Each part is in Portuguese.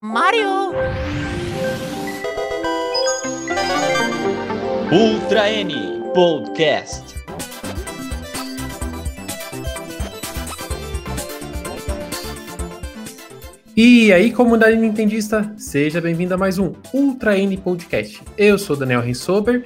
Mario! Ultra N Podcast. E aí, comunidade nintendista, seja bem-vindo a mais um Ultra N Podcast. Eu sou Daniel Rensober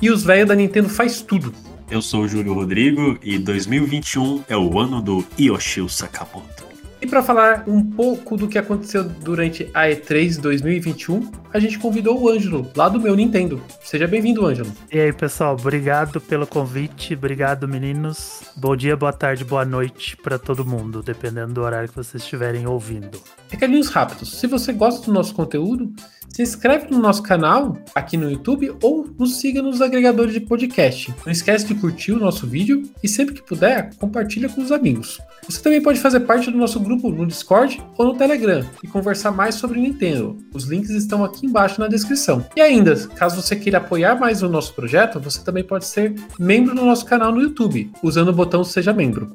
e os velhos da Nintendo faz tudo. Eu sou o Júlio Rodrigo e 2021 é o ano do Yoshio Sakamoto. E para falar um pouco do que aconteceu durante a E3 2021, a gente convidou o Ângelo, lá do meu Nintendo. Seja bem-vindo, Ângelo. E aí, pessoal, obrigado pelo convite, obrigado, meninos. Bom dia, boa tarde, boa noite para todo mundo, dependendo do horário que vocês estiverem ouvindo. Recadinhos rápidos. Se você gosta do nosso conteúdo, se inscreve no nosso canal aqui no YouTube ou nos siga nos agregadores de podcast. Não esquece de curtir o nosso vídeo e sempre que puder, compartilha com os amigos. Você também pode fazer parte do nosso grupo no Discord ou no Telegram e conversar mais sobre Nintendo. Os links estão aqui embaixo na descrição. E ainda, caso você queira apoiar mais o nosso projeto, você também pode ser membro do nosso canal no YouTube, usando o botão Seja Membro.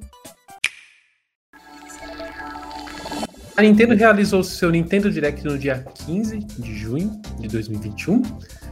A Nintendo realizou seu Nintendo Direct no dia 15 de junho de 2021,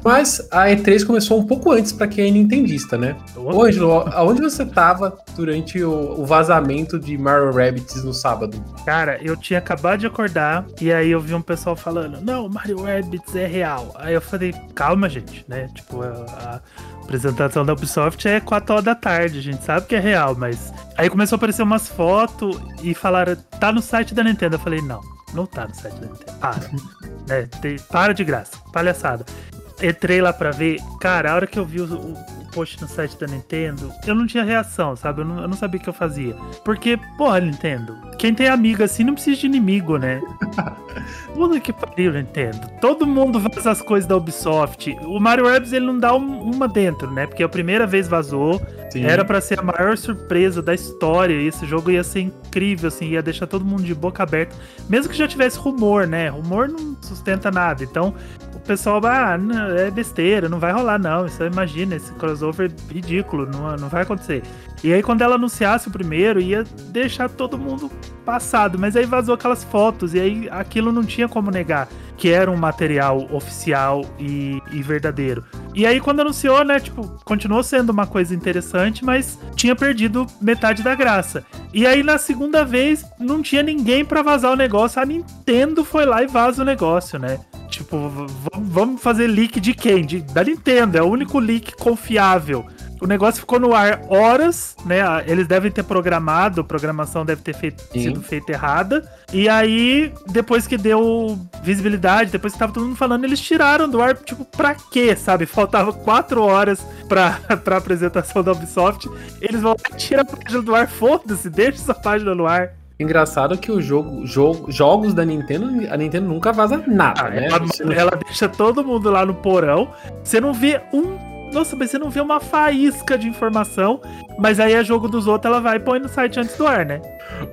mas a E3 começou um pouco antes para quem é nintendista, né? Ô, Ângelo, aonde você estava durante o, o, vazamento de Mario Rabbids no sábado? Cara, eu tinha acabado de acordar e aí eu vi um pessoal falando: "Não, Mario Rabbids é real". Aí eu falei: "Calma, gente, né? Tipo, a, a apresentação da Ubisoft é 4 horas da tarde, a gente sabe que é real, mas aí começou a aparecer umas fotos e falaram: "Tá no site da Nintendo". Eu falei: "Não, não tá no site da Nintendo. Para. é, te, para de graça. Palhaçada entrei lá pra ver. Cara, a hora que eu vi o, o, post no site da Nintendo, eu não tinha reação, sabe? Eu não, eu não sabia o que eu fazia. Porque, porra, Nintendo, quem tem amigo assim não precisa de inimigo, né? Puta que pariu, Nintendo. Todo mundo faz as coisas da Ubisoft. O Mario Rabbids ele não dá um, uma dentro, né? Porque a primeira vez vazou. Sim. Era para ser a maior surpresa da história. E esse jogo ia ser incrível, assim, ia deixar todo mundo de boca aberta. Mesmo que já tivesse rumor, né? Rumor não sustenta nada. Então, pessoal, ah, é besteira, não vai rolar não. Isso imagina, esse crossover ridículo, não, não vai acontecer. E aí quando ela anunciasse o primeiro, ia deixar todo mundo passado, mas aí vazou aquelas fotos e aí aquilo não tinha como negar que era um material oficial e, e verdadeiro. E aí quando anunciou, né, tipo, continuou sendo uma coisa interessante, mas tinha perdido metade da graça. E aí na segunda vez não tinha ninguém para vazar o negócio, a Nintendo foi lá e vaza o negócio, né? Tipo, vamos fazer leak de quem? De, da Nintendo, é o único leak confiável. O negócio ficou no ar horas, né? Eles devem ter programado, a programação deve ter feito, sido feita errada. E aí, depois que deu visibilidade, depois que tava todo mundo falando, eles tiraram do ar, tipo, pra quê, sabe? Faltava quatro horas pra, pra apresentação da Ubisoft. Eles vão tirar a página do ar, foda-se, deixa essa página no ar. Engraçado que o jogo, jogo, jogos da Nintendo, a Nintendo nunca vaza nada, ah, né? Ela, ela, deixa todo mundo lá no porão. Você não vê um. Nossa, mas você não vê uma faísca de informação. Mas aí é jogo dos outros, ela vai e põe no site antes do ar, né?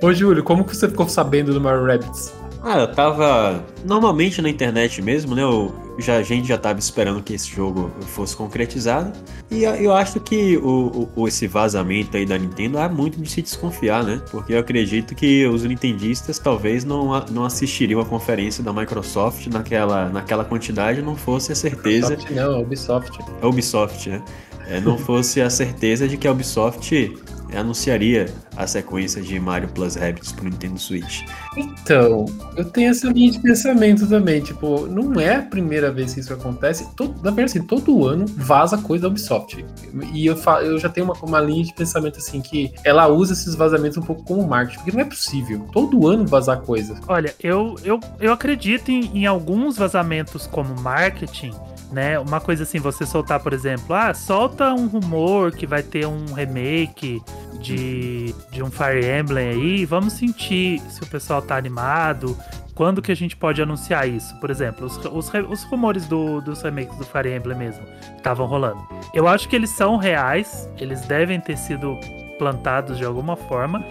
Ô, Júlio, como que você ficou sabendo do Mario Rabbids? Ah, eu tava normalmente na internet mesmo, né? Eu, já, a gente já tava esperando que esse jogo fosse concretizado. E eu acho que o, o, esse vazamento aí da Nintendo é muito de se desconfiar, né? Porque eu acredito que os nintendistas talvez não, não assistiriam a conferência da Microsoft naquela, naquela quantidade não fosse a certeza. Microsoft não, Ubisoft. É Ubisoft, né? É, não fosse a certeza de que a Ubisoft anunciaria a sequência de Mario Plus Rabbids pro Nintendo Switch. Então, eu tenho essa linha de pensamento também, tipo, não é a primeira vez que isso acontece, todo, na verdade, assim, todo ano vaza coisa da Ubisoft. E eu, eu já tenho uma, uma linha de pensamento assim, que ela usa esses vazamentos um pouco como marketing, porque não é possível, todo ano vazar coisa. Olha, eu, eu, eu acredito em, em alguns vazamentos como marketing, né? Uma coisa assim, você soltar, por exemplo, ah, solta um rumor que vai ter um remake de, de um Fire Emblem aí, vamos sentir se o pessoal tá animado, quando que a gente pode anunciar isso? Por exemplo, os, os, os rumores do, dos remakes do Fire Emblem mesmo estavam rolando. Eu acho que eles são reais, eles devem ter sido plantados de alguma forma.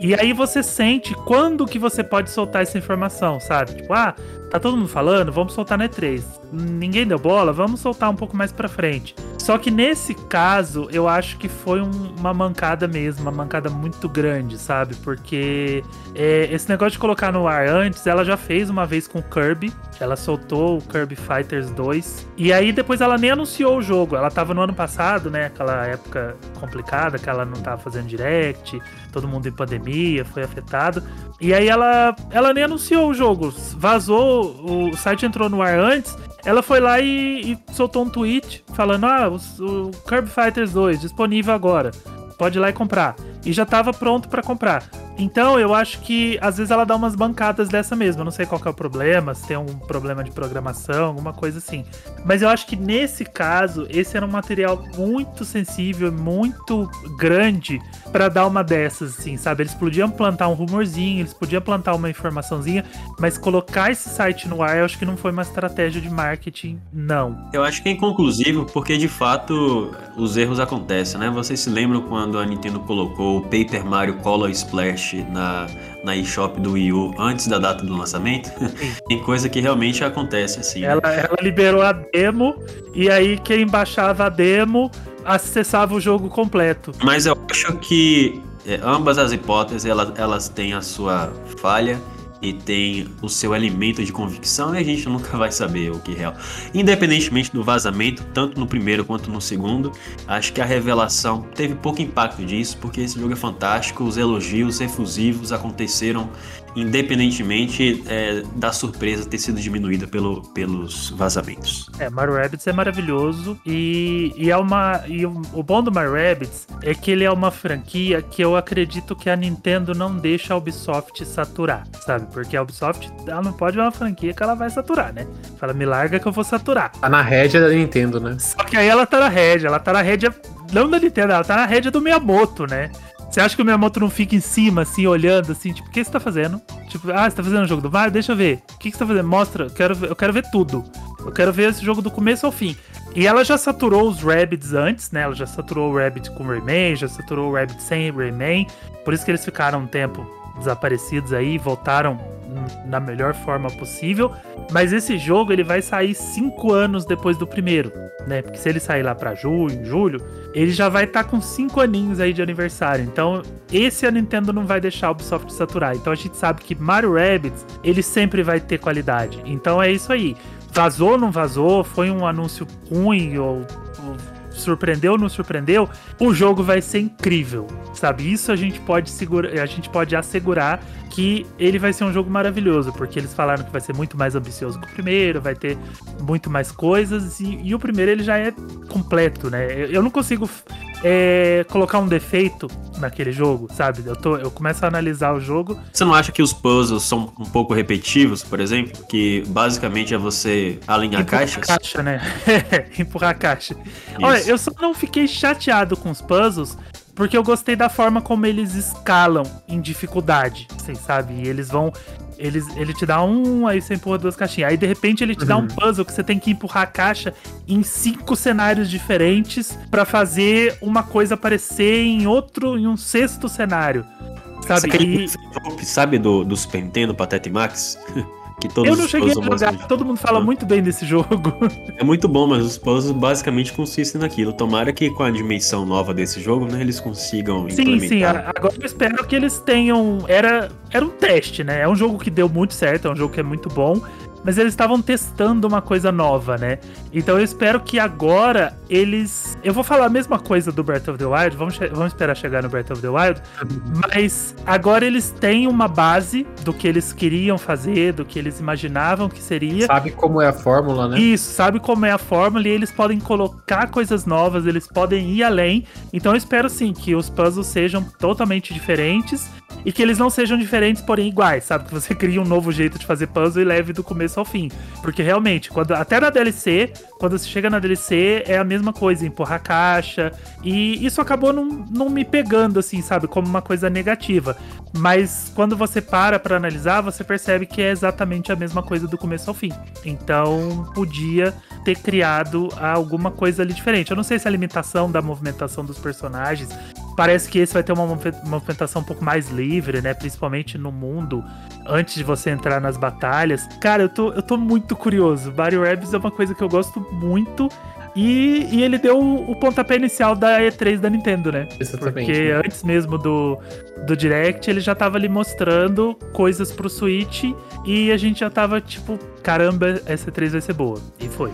E aí você sente quando que você pode soltar essa informação, sabe? Tipo, ah, tá todo mundo falando, vamos soltar na E3. Ninguém deu bola, vamos soltar um pouco mais pra frente. Só que nesse caso, eu acho que foi um- uma mancada mesmo, uma mancada muito grande, sabe? Porque é, esse negócio de colocar no ar antes, ela já fez uma vez com o Kirby. Ela soltou o Kirby Fighters 2. E aí depois ela nem anunciou o jogo. Ela tava no ano passado, né? Aquela época complicada, que ela não tava fazendo direct, todo mundo em pandemia, foi afetado. E aí ela, ela nem anunciou o jogo. Vazou, o site entrou no ar antes. Ela foi lá e, e soltou um tweet falando: Ah, o, o Fighters 2 disponível agora. Pode ir lá e comprar. E já tava pronto pra comprar. Então eu acho que às vezes ela dá umas bancadas dessa mesmo. Eu não sei qual é o problema, se tem um problema de programação, alguma coisa assim. Mas eu acho que nesse caso, esse era um material muito sensível, muito grande pra dar uma dessas, assim, sabe? Eles podiam plantar um rumorzinho, eles podiam plantar uma informaçãozinha, mas colocar esse site no ar, eu acho que não foi uma estratégia de marketing, não. Eu acho que é inconclusivo porque de fato os erros acontecem, né? Vocês se lembram quando a Nintendo colocou Paper Mario Color Splash na, na eShop do Wii U antes da data do lançamento? Tem coisa que realmente acontece assim. né? Ela, ela liberou a demo, e aí quem baixava a demo acessava o jogo completo. Mas eu acho que é, ambas as hipóteses elas, elas têm a sua falha e tem o seu elemento de convicção e a gente nunca vai saber o que é real. Independentemente do vazamento, tanto no primeiro quanto no segundo, acho que a revelação teve pouco impacto disso, porque esse jogo é fantástico, os elogios efusivos aconteceram independentemente é, da surpresa ter sido diminuída pelo, pelos vazamentos. É, Mario Rabbids é maravilhoso e, e é uma. E o, o bom do Mario Rabbids é que ele é uma franquia que eu acredito que a Nintendo não deixa a Ubisoft saturar, sabe? Porque a Ubisoft ela não pode ver uma franquia que ela vai saturar, né? Fala, me larga que eu vou saturar. Tá na rédea da Nintendo, né? Só que aí ela tá na rédea, ela tá na rédea. Não da Nintendo, ela tá na rédea do Miyamoto, né? Você acha que o Miyamoto não fica em cima, assim, olhando, assim, tipo, o que você tá fazendo? Tipo, ah, você tá fazendo o jogo do Mario? Deixa eu ver. O que, você tá fazendo? Mostra, eu quero, ver, eu quero ver tudo. Eu quero ver esse jogo do começo ao fim. E ela já saturou os Rabbids antes, né? Ela já saturou o Rabbit com Rayman, já saturou o Rabbit sem Rayman. Por isso que eles ficaram um tempo desaparecidos aí voltaram na melhor forma possível. Mas esse jogo ele vai sair cinco anos depois do primeiro, né? Porque se ele sair lá pra julho, julho, ele já vai estar com cinco aninhos aí de aniversário. Então, esse a Nintendo não vai deixar a Ubisoft saturar. Então a gente sabe que Mario Rabbids, ele sempre vai ter qualidade. Então é isso aí. Vazou ou não vazou, foi um anúncio ruim ou surpreendeu ou não surpreendeu, o jogo vai ser incrível, sabe? Isso a gente pode segurar, a gente pode assegurar que ele vai ser um jogo maravilhoso, porque eles falaram que vai ser muito mais ambicioso que o primeiro, vai ter muito mais coisas e, e o primeiro ele já é completo, né? Eu, eu não consigo é, colocar um defeito naquele jogo, sabe? Eu, tô, eu começo a analisar o jogo. Você não acha que os puzzles são um pouco repetitivos, por exemplo? Que basicamente é você alinhar empurrar caixas? a caixa, né? empurrar a caixa. Olha, eu só não fiquei chateado com os puzzles porque eu gostei da forma como eles escalam em dificuldade, vocês sabem? E eles vão. Eles, ele te dá um, aí você empurra duas caixinhas. Aí de repente ele te dá um puzzle que você tem que empurrar a caixa em cinco cenários diferentes pra fazer uma coisa aparecer em outro, em um sexto cenário. Sabe? Aquele E sabe do, do Super Nintendo, Pateta e Max? que todos eu não cheguei a jogar, basicamente- todo mundo fala Ah. muito bem desse jogo. É muito bom, mas os puzzles basicamente consistem naquilo. Tomara que com a dimensão nova desse jogo, né, eles consigam Sim, implementar. sim. a- Agora eu espero que eles tenham. Era, era um teste, né? É um jogo que deu muito certo, é um jogo que é muito bom. Mas eles estavam testando uma coisa nova, né? Então eu espero que agora eles. Eu vou falar a mesma coisa do Breath of the Wild, vamos, che- vamos esperar chegar no Breath of the Wild. Mas agora eles têm uma base do que eles queriam fazer, do que eles imaginavam que seria. Sabe como é a fórmula, né? Isso, sabe como é a fórmula e eles podem colocar coisas novas, eles podem ir além. Então eu espero sim que os puzzles sejam totalmente diferentes e que eles não sejam diferentes, porém iguais, sabe? Que você cria um novo jeito de fazer puzzle e leve do começo ao fim. Porque realmente, quando até na DLC, quando você chega na DLC, é a mesma coisa, empurrar a caixa. E isso acabou não, não me pegando, assim, sabe? Como uma coisa negativa. Mas quando você para pra analisar, você percebe que é exatamente a mesma coisa do começo ao fim. Então, podia ter criado alguma coisa ali diferente. Eu não sei se a limitação da movimentação dos personagens. Parece que esse vai ter uma movi- movimentação um pouco mais livre, né? Principalmente no mundo, antes de você entrar nas batalhas. Cara, eu tô, eu tô muito curioso. Mario Rabbids é uma coisa que eu gosto muito. E, e ele deu o, o pontapé inicial da E3 da Nintendo, né? Exatamente. Porque antes mesmo do, do Direct, ele já tava ali mostrando coisas pro Switch e a gente já tava tipo, caramba, essa E3 vai ser boa. E foi.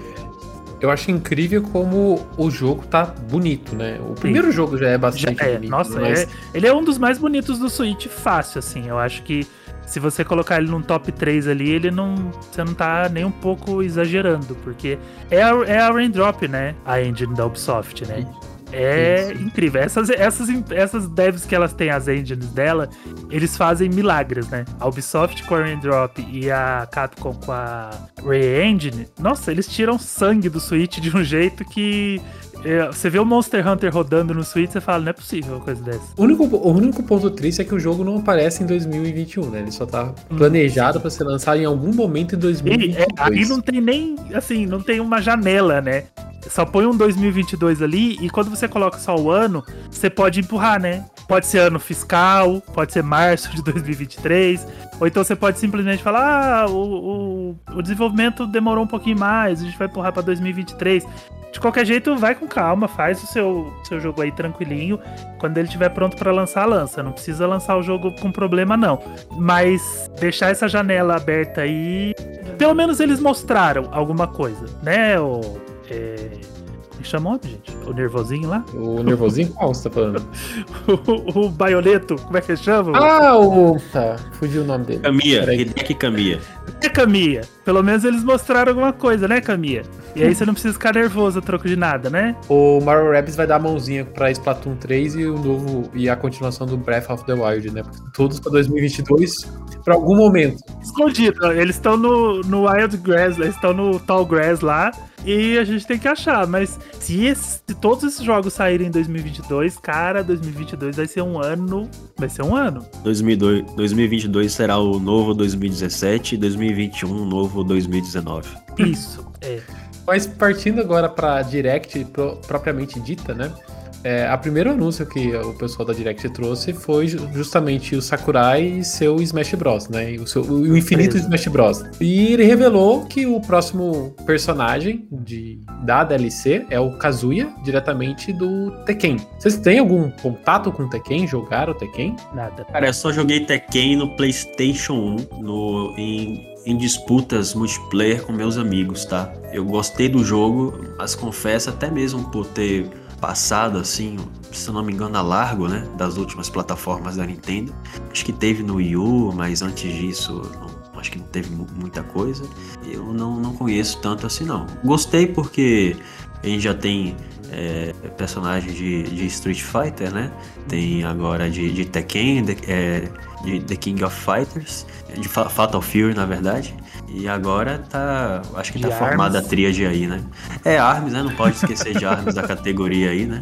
Eu acho incrível como o jogo tá bonito, né? O primeiro jogo já é Já bastante é, bonito. nossa, mas é- ele é um dos mais bonitos do Switch, fácil, assim. Eu acho que se você colocar ele num top 3 ali, ele não. Você não tá nem um pouco exagerando, porque é a, é a Raindrop, né? A engine da Ubisoft, né? É Isso. incrível. Essas, essas, essas devs que elas têm, as engines dela, eles fazem milagres, né? A Ubisoft com a Raindrop e a Capcom com a Ray Engine, nossa, eles tiram sangue do Switch de um jeito que. É, você vê o Monster Hunter rodando no Switch, você fala, não é possível uma coisa dessa. o único, o único ponto triste é que o jogo não aparece em 2021, né? Ele só tá planejado pra ser lançado em algum momento em E, 2022. é, aí não tem nem, assim, não tem uma janela, né? Só põe um 2022 ali e quando você coloca só o ano, você pode empurrar, né? Pode ser ano fiscal, pode ser março de 2023, ou então você pode simplesmente falar: ah, o, o, o desenvolvimento demorou um pouquinho mais, a gente vai empurrar pra 2023. De qualquer jeito, vai com calma, faz o seu, seu jogo aí tranquilinho. Quando ele estiver pronto pra lançar, lança. Não precisa lançar o jogo com problema, não. Mas deixar essa janela aberta aí. Pelo menos eles mostraram alguma coisa, né? O. É... Que chama o nome, gente? O nervosinho lá? O nervosinho qual você tá falando? O, o baioneto, como é que chama? Ah, o. Tá, fugiu o nome dele. Peraí. Hideki Kamiya. É, Camia. Pelo menos eles mostraram alguma coisa, né, Camia? E aí você não precisa ficar nervoso a troco de nada, né? O Mario Rabbids vai dar a mãozinha pra Splatoon 3 e o novo e a continuação do Breath of the Wild, né? Porque todos pra 2022 pra algum momento. Escondido. Eles estão no, no Wild Grass, eles estão no Tall Grass lá. E a gente tem que achar. Mas se, esse- se todos esses jogos saírem em 2022, cara, 2022 vai ser um ano. Vai ser um ano. 2002, 2022 será o novo 2017 e 2021 o novo 2019. Isso. É. Mas partindo agora pra Direct pro- propriamente dita, né? É, a primeiro anúncio que o pessoal da Direct trouxe foi ju- justamente o Sakurai e seu Smash Bros, né? O, seu, o infinito. Smash Bros. E ele revelou que o próximo personagem de, da DLC é o Kazuya, diretamente do Tekken. Vocês têm algum contato com o Tekken? Jogaram o Tekken? Nada. Cara, eu só joguei Tekken no PlayStation 1 no, em, em disputas multiplayer com meus amigos, tá? Eu gostei do jogo, mas confesso até mesmo por ter passado assim, se eu não me engano, a largo, né? Das últimas plataformas da Nintendo. Acho que teve no Wii U, mas antes disso, não- acho que não teve mu- muita coisa. Eu não, não conheço tanto assim, não. Gostei porque a gente já tem é, personagem de, de Street Fighter, né? Tem agora de, de Tekken, de, é, de The King of Fighters, de Fa- Fatal Fury, na verdade. E agora tá. Acho que De tá formada a Arms. tríade aí, né? É, Arms, né? Não pode esquecer de Arms da categoria aí, né?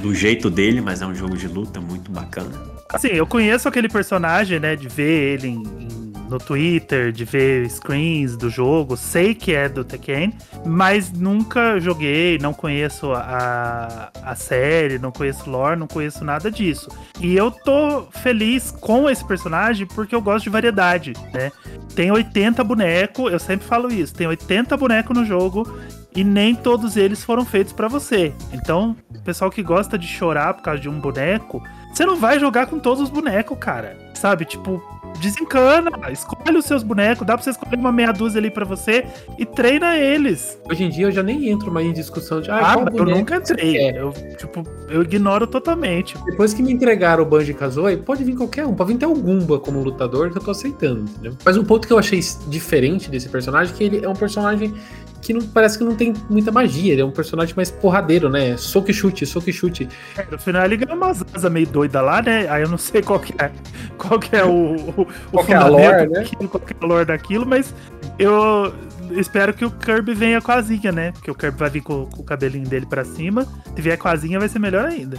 Do jeito dele, mas é um jogo de luta muito bacana. Assim, eu conheço aquele personagem, né? De ver ele em- em- no Twitter, de ver screens do jogo, sei que é do Tekken, mas nunca joguei, não conheço a, a série, não conheço lore, não conheço nada disso. E eu tô feliz com esse personagem porque eu gosto de variedade, né? Tem 80 bonecos, eu sempre falo isso, tem 80 bonecos no jogo e nem todos eles foram feitos pra você. Então, pessoal que gosta de chorar por causa de um boneco, você não vai jogar com todos os bonecos, cara. Sabe? Tipo, desencana, escolhe os seus bonecos, dá pra você escolher uma meia dúzia ali pra você e treina eles. Hoje em dia eu já nem entro mais em discussão de ah, Ah, eu nunca entrei. Eu, tipo, eu ignoro totalmente. Depois que me entregaram o Banjo Kazooie, pode vir qualquer um, pode vir até o Gumba como lutador que eu tô aceitando, entendeu? Mas um ponto que eu achei diferente desse personagem é que ele é um personagem que não parece que não tem muita magia, ele é um personagem mais porradeiro, né? Soco e chute, soco e chute. É, no final ele ganha umas asas meio doida lá, né? Aí eu não sei qual que é, qual que é o, o, Qual é a lore, né? daquilo, qual que é a lore daquilo, mas eu espero que o Kirby venha com a asinha, né? Porque o Kirby vai vir com, com o cabelinho dele pra cima. Se vier com a asinha vai ser melhor ainda.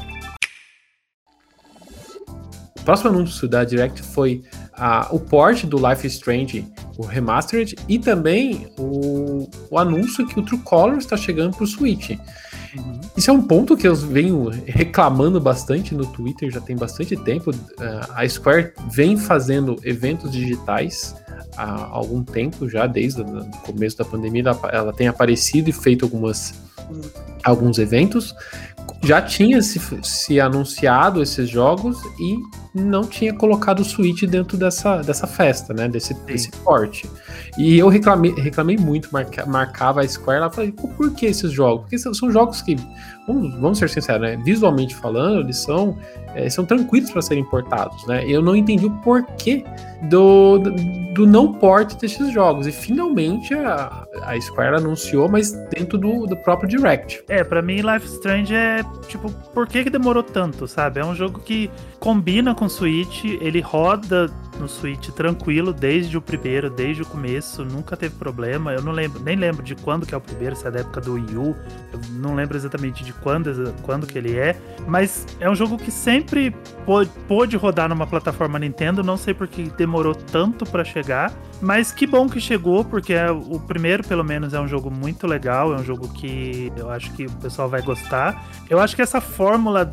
O próximo anúncio da Direct foi ah, o port do Life Strange, o Remastered, e também o, o anúncio que o True Color está chegando pro Switch. Isso é um ponto que eu venho reclamando bastante no Twitter já tem bastante tempo. Ah, a Square vem fazendo eventos digitais há algum tempo já, desde o começo da pandemia. Ela tem aparecido e feito algumas alguns eventos, já tinha se, se anunciado esses jogos e não tinha colocado o Switch dentro dessa, dessa festa, né? Desse, desse porte. E eu reclamei, reclamei muito, marca, marcava a Square lá, falei, por que esses jogos? Porque são, são jogos que, vamos, vamos, ser sinceros, né? Visualmente falando, eles são, é, são tranquilos para serem importados, né? Eu não entendi o porquê do, do, do não porte desses jogos. E finalmente a, a Square anunciou, mas dentro do, do próprio Direct. É, para mim Life Strange é tipo, por que, que demorou tanto, sabe? É um jogo que combina com Switch, ele roda no Switch tranquilo desde o primeiro, desde o começo, nunca teve problema. Eu não lembro, nem lembro de quando que é o primeiro, se é da época do Wii U, eu não lembro exatamente de quando, quando que ele é, mas é um jogo que sempre pôde, rodar numa plataforma Nintendo, não sei porque demorou tanto para chegar, mas que bom que chegou, porque é, o primeiro, pelo menos, é um jogo muito legal, é um jogo que eu acho que o pessoal vai gostar. Eu acho que essa fórmula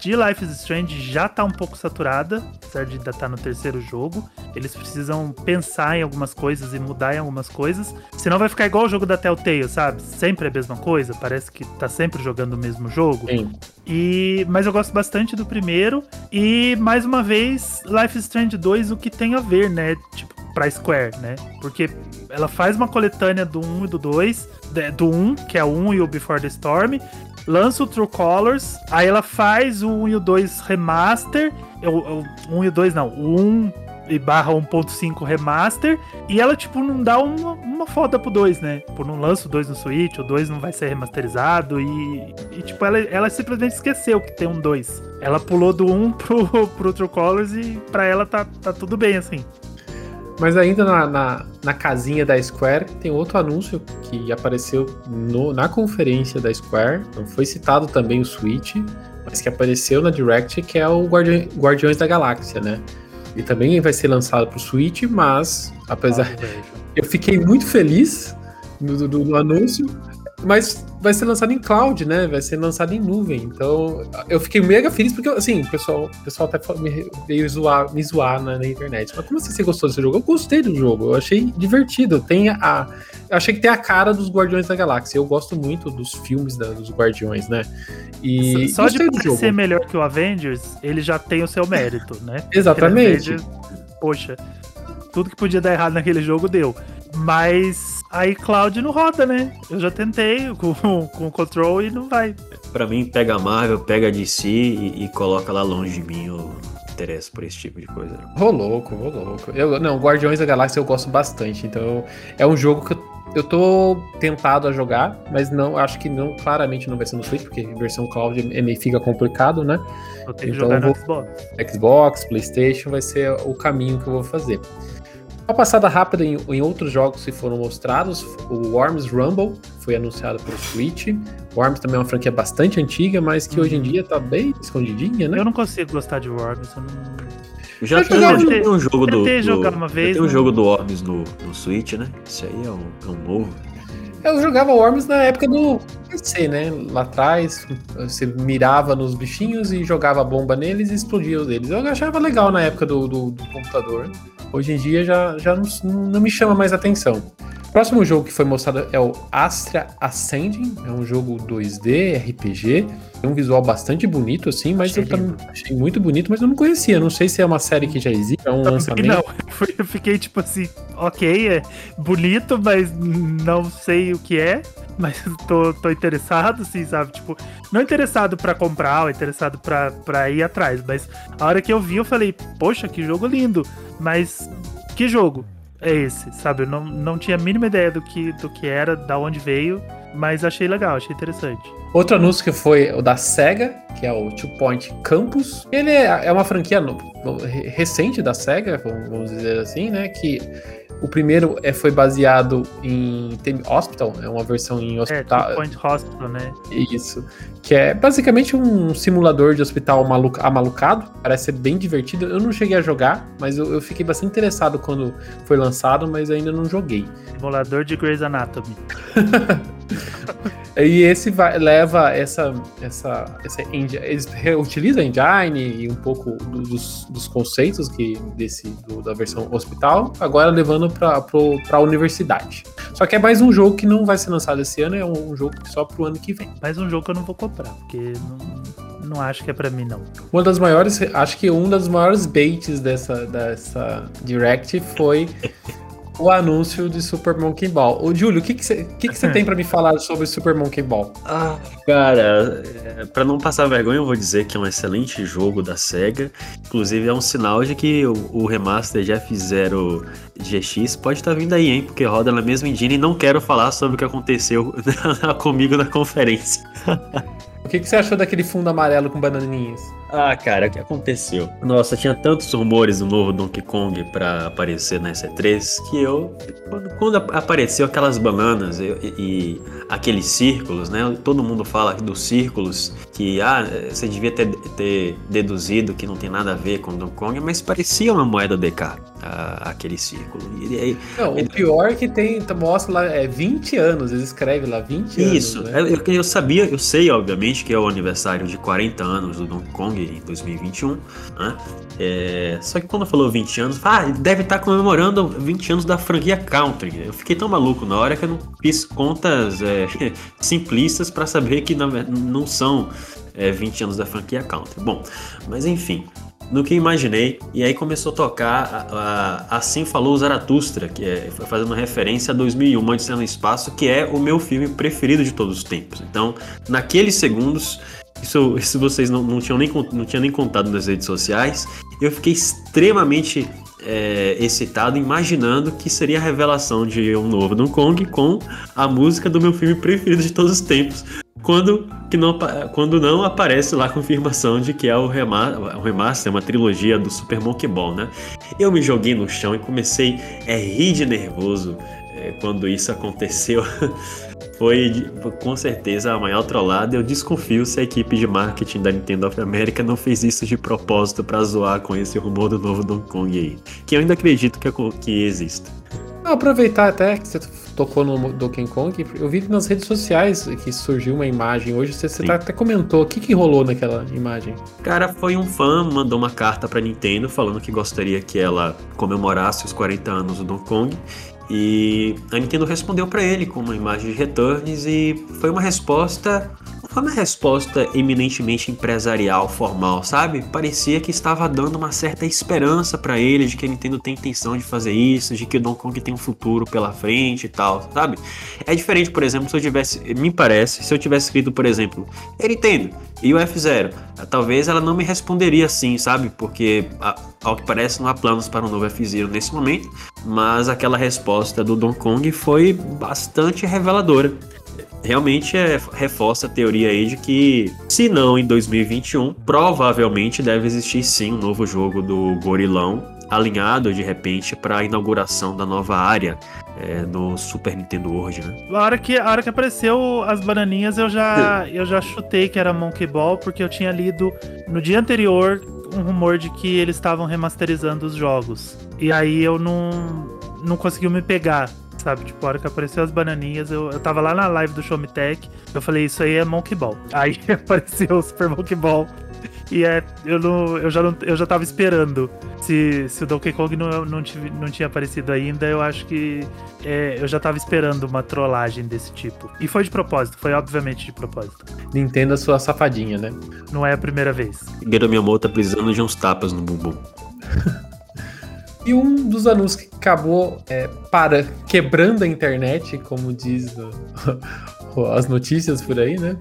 de Life is Strange já tá um pouco saturada, apesar de ainda estar tá no terceiro jogo. Eles precisam pensar em algumas coisas e mudar em algumas coisas. Senão vai ficar igual o jogo da Telltale, sabe? Sempre a mesma coisa, parece que tá sempre jogando o mesmo jogo. Sim. E, mas eu gosto bastante do primeiro. E, mais uma vez, Life is Strange 2, o que tem a ver, né? Tipo, pra Square, né? Porque ela faz uma coletânea do 1 e do 2, do 1, que é o 1 e o Before the Storm, lança o True Colors, aí ela faz o 1 e o 2 remaster, o, o 1 e o 2 não, o 1 e barra 1.5 remaster, e ela, tipo, não dá uma, uma foda pro 2, né? Tipo, não lança o 2 no Switch, o 2 não vai ser remasterizado, e, e tipo, ela, ela simplesmente esqueceu que tem um 2. Ela pulou do 1 pro, pro True Colors e pra ela tá, tá tudo bem, assim. Mas ainda na, na, na, casinha da Square tem outro anúncio que apareceu no, na conferência da Square. Não foi citado também o Switch, mas que apareceu na Direct, que é o Guardi Guardiões da Galáxia, né? E também vai ser lançado para o Switch, mas apesar. Ah, eu fiquei muito feliz no, do, do anúncio, mas vai ser lançado em cloud, né? Vai ser lançado em nuvem. Então, eu fiquei mega feliz porque, assim, o pessoal, o pessoal até me, veio zoar, me zoar na, na, internet. Mas como assim você gostou desse jogo? Eu gostei do jogo, eu achei divertido. Tem a. Eu achei que tem a cara dos Guardiões da Galáxia. Eu gosto muito dos filmes da, dos Guardiões, né? E só de ser melhor que o Avengers, ele já tem o seu mérito, né? Exatamente. Avengers, poxa, tudo que podia dar errado naquele jogo deu. Mas a iCloud não roda, né? Eu já tentei com, com o Control e não vai. Pra mim, pega a Marvel, pega a DC e, e coloca lá longe de mim o interesse por esse tipo de coisa. Ô louco, ô louco. Eu, não, Guardiões da Galáxia eu gosto bastante, então é um jogo que eu eu tô tentado a jogar, mas não acho que não claramente não vai ser no Switch, porque versão cloud é meio fica complicado, né? Vou ter que então, jogar no Xbox. Xbox, PlayStation vai ser o caminho que eu vou fazer. Uma passada rápida em, em, outros jogos que foram mostrados, o Worms Rumble foi anunciado pelo Switch. O Worms também é uma franquia bastante antiga, mas que uhum. hoje em dia tá bem escondidinha, né? Eu não consigo gostar de Worms, eu não... Já tem, um, jogo do, do jogar uma vez, tem um jogo do Worms no, no Switch, né? Isso aí é um, é um novo. Eu jogava Worms na época do PC, né? Lá atrás, você mirava nos bichinhos e jogava bomba neles e explodia eles. Eu achava legal na época do, do, do computador. Hoje em dia já, já não, não me chama mais atenção. Próximo jogo que foi mostrado é o Astra Ascending, é um jogo 2D, RPG, tem um visual bastante bonito assim, mas achei eu também achei muito bonito, mas eu não conhecia, não sei se é uma série que já existe, é um também lançamento. Não, eu fiquei tipo assim, ok, é bonito, mas não sei o que é, mas tô, tô interessado, assim, sabe? Tipo, não interessado para comprar, ou interessado para ir atrás, mas a hora que eu vi eu falei, poxa, que jogo lindo, mas que jogo? é esse, sabe? Eu não, não tinha a mínima ideia do que, do que era, da onde veio, mas achei legal, achei interessante. Outro anúncio que foi o da SEGA, que é o Two Point Campus. Ele é, é uma franquia recente da SEGA, vamos dizer assim, né? Que o primeiro é, foi baseado em Theme Hospital, é uma versão em hospital. É, Point Hospital, né? Isso. Que é basicamente um simulador de hospital malu amalucado. Parece ser bem divertido. Eu não cheguei a jogar, mas eu, eu, fiquei bastante interessado quando foi lançado, mas ainda não joguei. Simulador de Grey's Anatomy. E esse vai, leva essa, essa, essa engine, eles reutilizam a engine e um pouco do- dos, dos conceitos que desse do- da versão hospital, agora levando para a universidade. Só que é mais um jogo que não vai ser lançado esse ano, é um, um jogo só pro ano que vem. Mais um jogo que eu não vou comprar, porque não, não acho que é pra mim, não. Uma das maiores, acho que um dos maiores baits dessa, dessa Direct foi o anúncio de Super Monkey Ball. Ô, Júlio, o que que você que que você tem pra me falar sobre Super Monkey Ball? Ah, cara, é, pra não passar vergonha, eu vou dizer que é um excelente jogo da SEGA. Inclusive, é um sinal de que o, o remaster de F0 GX pode estar vindo aí, hein? Porque roda na mesma engine e não quero falar sobre o que aconteceu comigo na conferência. O que que você achou daquele fundo amarelo com bananinhas? Ah, cara, o que aconteceu? Nossa, tinha tantos rumores do novo Donkey Kong pra aparecer na S3 que eu, quando, quando ap- apareceu aquelas bananas eu- e, e aqueles círculos, né? Todo mundo fala dos círculos que, ah, você devia ter, ter deduzido que não tem nada a ver com Donkey Kong, mas parecia uma moeda DK, ah, aquele círculo. E aí, Não, o pior é que tem, mostra lá, é 20 anos, eles escrevem lá 20 anos. Isso, né? eu, eu- eu sabia, eu sei, obviamente, que é o aniversário de 40 anos do Donkey Kong em 2021, né? É, só que quando falou 20 anos, ah, deve estar comemorando 20 anos da franquia Country. Eu fiquei tão maluco na hora que eu não fiz contas é, simplistas para saber que ver- não são é, 20 anos da franquia Country. Bom, mas enfim. No que imaginei, e aí começou a tocar a- a- Assim Falou Zaratustra, que é fazendo referência a 2001, Odisseia no Espaço, que é o meu filme preferido de todos os tempos. Então, naqueles segundos, isso, isso vocês não, não, tinham nem, não tinham nem contado nas redes sociais, eu fiquei extremamente é, excitado, imaginando que seria a revelação de um novo Donkey Kong com a música do meu filme preferido de todos os tempos. Quando, que não, quando não aparece lá a confirmação de que é o, rema, o remaster, uma trilogia do Super Monkey Ball, né? Eu me joguei no chão e comecei a rir de nervoso é, quando isso aconteceu. Foi com certeza a maior trollada. Eu desconfio se a equipe de marketing da Nintendo of America não fez isso de propósito pra zoar com esse rumor do novo Donkey Kong aí. Que eu ainda acredito que, que exista. Aproveitar até que você tocou no Donkey Kong, eu vi nas redes sociais que surgiu uma imagem hoje, você, você tá- até comentou, o que que rolou naquela imagem? Cara, foi um fã, mandou uma carta pra Nintendo falando que gostaria que ela comemorasse os 40 anos do Donkey Kong. E a Nintendo respondeu pra ele com uma imagem de returns e foi uma resposta. Foi uma resposta eminentemente empresarial, formal, sabe? Parecia que estava dando uma certa esperança pra ele de que a Nintendo tem intenção de fazer isso, de que o Donkey Kong tem um futuro pela frente e tal, sabe? É diferente, por exemplo, se eu tivesse. Me parece, se eu tivesse escrito, por exemplo, "Ei, Nintendo e o F0, talvez ela não me responderia assim, sabe? Porque, ao que parece, não há planos para um novo F0 nesse momento, mas aquela resposta do Donkey Kong foi bastante reveladora. Realmente é, reforça a teoria aí de que, se não em 2021, provavelmente deve existir sim um novo jogo do Gorilão, alinhado de repente para a inauguração da nova área é, no Super Nintendo World, né? A hora que, a hora que apareceu as bananinhas, eu já, eu já chutei que era Monkey Ball, porque eu tinha lido no dia anterior um rumor de que eles estavam remasterizando os jogos. E aí eu não, não conseguiu me pegar, sabe? Tipo, a hora que apareceu as bananinhas, eu, eu tava lá na live do Show Me Tech, eu falei, isso aí é Monkey Ball. Aí apareceu o Super Monkey Ball. E é, eu, não, eu, já não, eu já tava esperando. Se, se o Donkey Kong não, não, tive- não tinha aparecido ainda, eu acho que é, eu já tava esperando uma trollagem desse tipo. E foi de propósito, foi obviamente de propósito. Nintendo a sua safadinha, né? Não é a primeira vez. Miyamoto tá precisando de uns tapas no bumbum. E um dos anúncios que acabou é, para quebrando a internet, como diz o- as notícias por aí, né?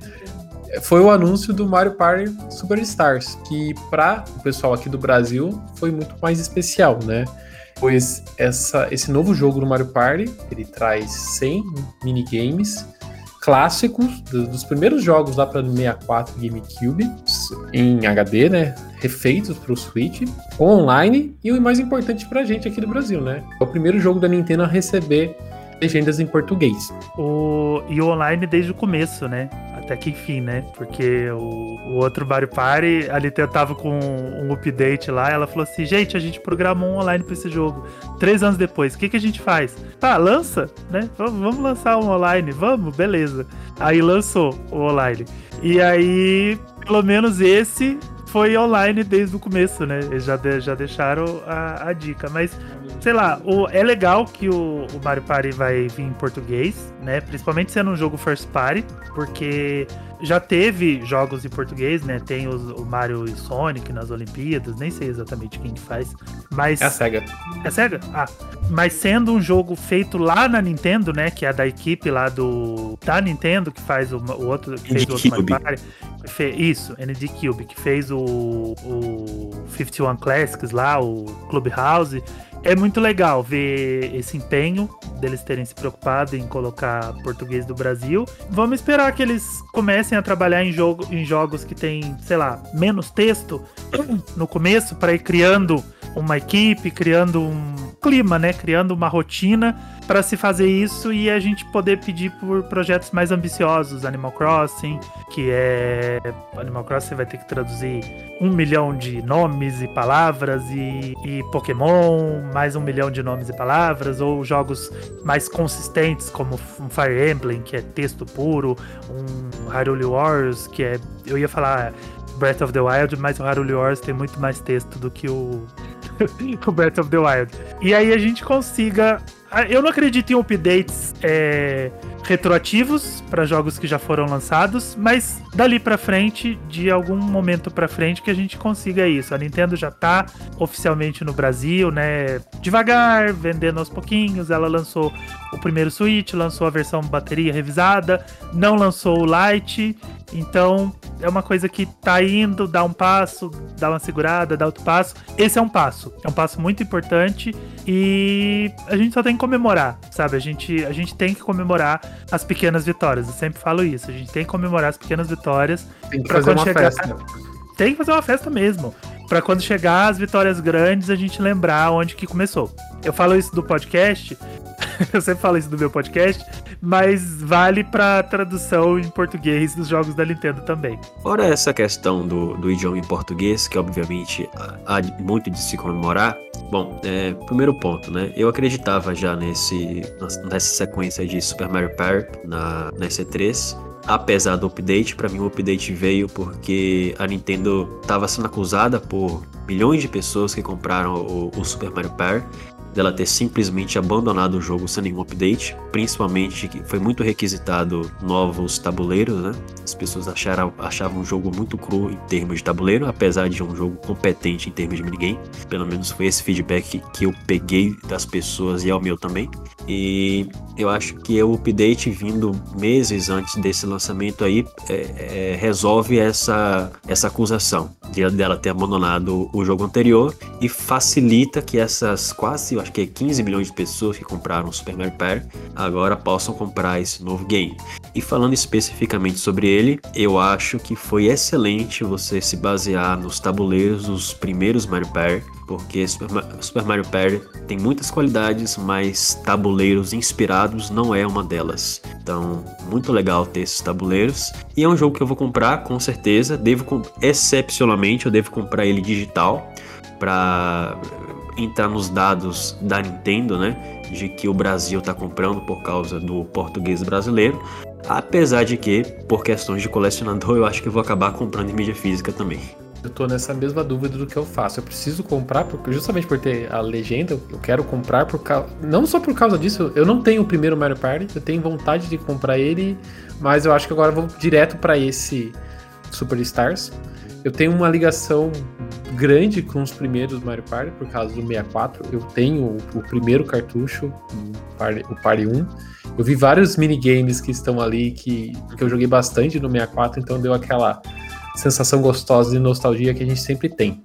Foi o anúncio do Mario Party Superstars, que para o pessoal aqui do Brasil foi muito mais especial, né? Pois essa, esse novo jogo do Mario Party, ele traz 100 minigames clássicos do- dos primeiros jogos lá para 64 GameCube em HD, né? Refeitos para o Switch, online e o mais importante pra gente aqui do Brasil, né? É o primeiro jogo da Nintendo a receber legendas em português. O, e o online desde o começo, né? até que enfim, né? Porque o, o outro Mario Party, ali tentava com um update lá, ela falou assim, gente, a gente programou um online pra esse jogo. Três anos depois, o que, que a gente faz? Ah, lança, né? Vamos lançar um online, vamos, beleza. Aí lançou o online. E aí, pelo menos esse foi online desde o começo, né? Eles já, de, já deixaram a, a, dica. Mas, sei lá, o, é legal que o, o, Mario Party vai vir em português, né? Principalmente sendo um jogo first party, porque já teve jogos em português, né? Tem os, o Mario e Sonic nas Olimpíadas, nem sei exatamente quem que faz, mas... É a SEGA. É a SEGA? Ah, mas sendo um jogo feito lá na Nintendo, né? Que é da equipe lá do... da Nintendo, que faz o, o outro... Que fez o outro Mario Party. Isso, ND Cube, que fez o, o 51 Classics lá, o Clubhouse. É muito legal ver esse empenho deles terem se preocupado em colocar português do Brasil. Vamos esperar que eles comecem a trabalhar em, jogo, em jogos que tem, sei lá, menos texto no começo para ir criando uma equipe, criando um clima, né? Criando uma rotina para se fazer isso e a gente poder pedir por projetos mais ambiciosos, Animal Crossing, que é Animal Crossing vai ter que traduzir um milhão de nomes e palavras e, e Pokémon mais um milhão de nomes e palavras ou jogos mais consistentes como um Fire Emblem que é texto puro, um Hyrule Wars que é eu ia falar Breath of the Wild, mas o Hyrule Wars tem muito mais texto do que o o Breath of the Wild. E aí a gente consiga. Ah, eu não acredito em updates é, retroativos para jogos que já foram lançados, mas dali para frente, de algum momento para frente, que a gente consiga isso. A Nintendo já tá oficialmente no Brasil, né? Devagar, vendendo aos pouquinhos. Ela lançou o primeiro Switch, lançou a versão bateria revisada, não lançou o Lite. Então, é uma coisa que tá indo, dá um passo, dá uma segurada, dá outro passo. Esse é um passo. É um passo muito importante e a gente só tem comemorar, sabe? A gente, a gente tem que comemorar as pequenas vitórias. Eu sempre falo isso. A gente tem que comemorar as pequenas vitórias. Tem que fazer uma chegar... festa. Tem que fazer uma festa mesmo. Para quando chegar as vitórias grandes, a gente lembrar onde que começou. Eu falo isso do podcast eu sempre falo isso no meu podcast, mas vale pra tradução em português dos jogos da Nintendo também. Fora essa questão do, do idioma em português, que obviamente há muito de se comemorar, bom, é, primeiro ponto, né? Eu acreditava já nesse, nessa sequência de Super Mario Party na, na EC3, apesar do update, para mim o update veio porque a Nintendo estava sendo acusada por milhões de pessoas que compraram o, o Super Mario Party dela ter simplesmente abandonado o jogo sem nenhum update, principalmente que foi muito requisitado novos tabuleiros, né? As pessoas acharam, achavam o jogo muito cru em termos de tabuleiro, apesar de um jogo competente em termos de minigame. Pelo menos foi esse feedback que eu peguei das pessoas e ao meu também. E eu acho que o update vindo meses antes desse lançamento aí é, é, resolve essa, essa acusação de, dela ter abandonado o jogo anterior e facilita que essas quase acho que é 15 milhões de pessoas que compraram o Super Mario Party, agora possam comprar esse novo game. E falando especificamente sobre ele, eu acho que foi excelente você se basear nos tabuleiros dos primeiros Mario Party, porque Super Mario Party tem muitas qualidades, mas tabuleiros inspirados não é uma delas. Então, muito legal ter esses tabuleiros. E é um jogo que eu vou comprar, com certeza. Devo, excepcionalmente, eu devo comprar ele digital para entrar nos dados da Nintendo, né? De que o Brasil está comprando por causa do português brasileiro. Apesar de que, por questões de colecionador, eu acho que vou acabar comprando em mídia física também. Eu tô nessa mesma dúvida do que eu faço. Eu preciso comprar, porque justamente por ter a legenda, eu quero comprar por causa. Não só por causa disso, eu não tenho o primeiro Mario Party, eu tenho vontade de comprar ele, mas eu acho que agora eu vou direto para esse Super Stars. Eu tenho uma ligação grande com os primeiros Mario Party, por causa do 64. Eu tenho o, o primeiro cartucho, o Party, o Party 1. Eu vi vários minigames que estão ali que, que eu joguei bastante no 64, então deu aquela sensação gostosa de nostalgia que a gente sempre tem.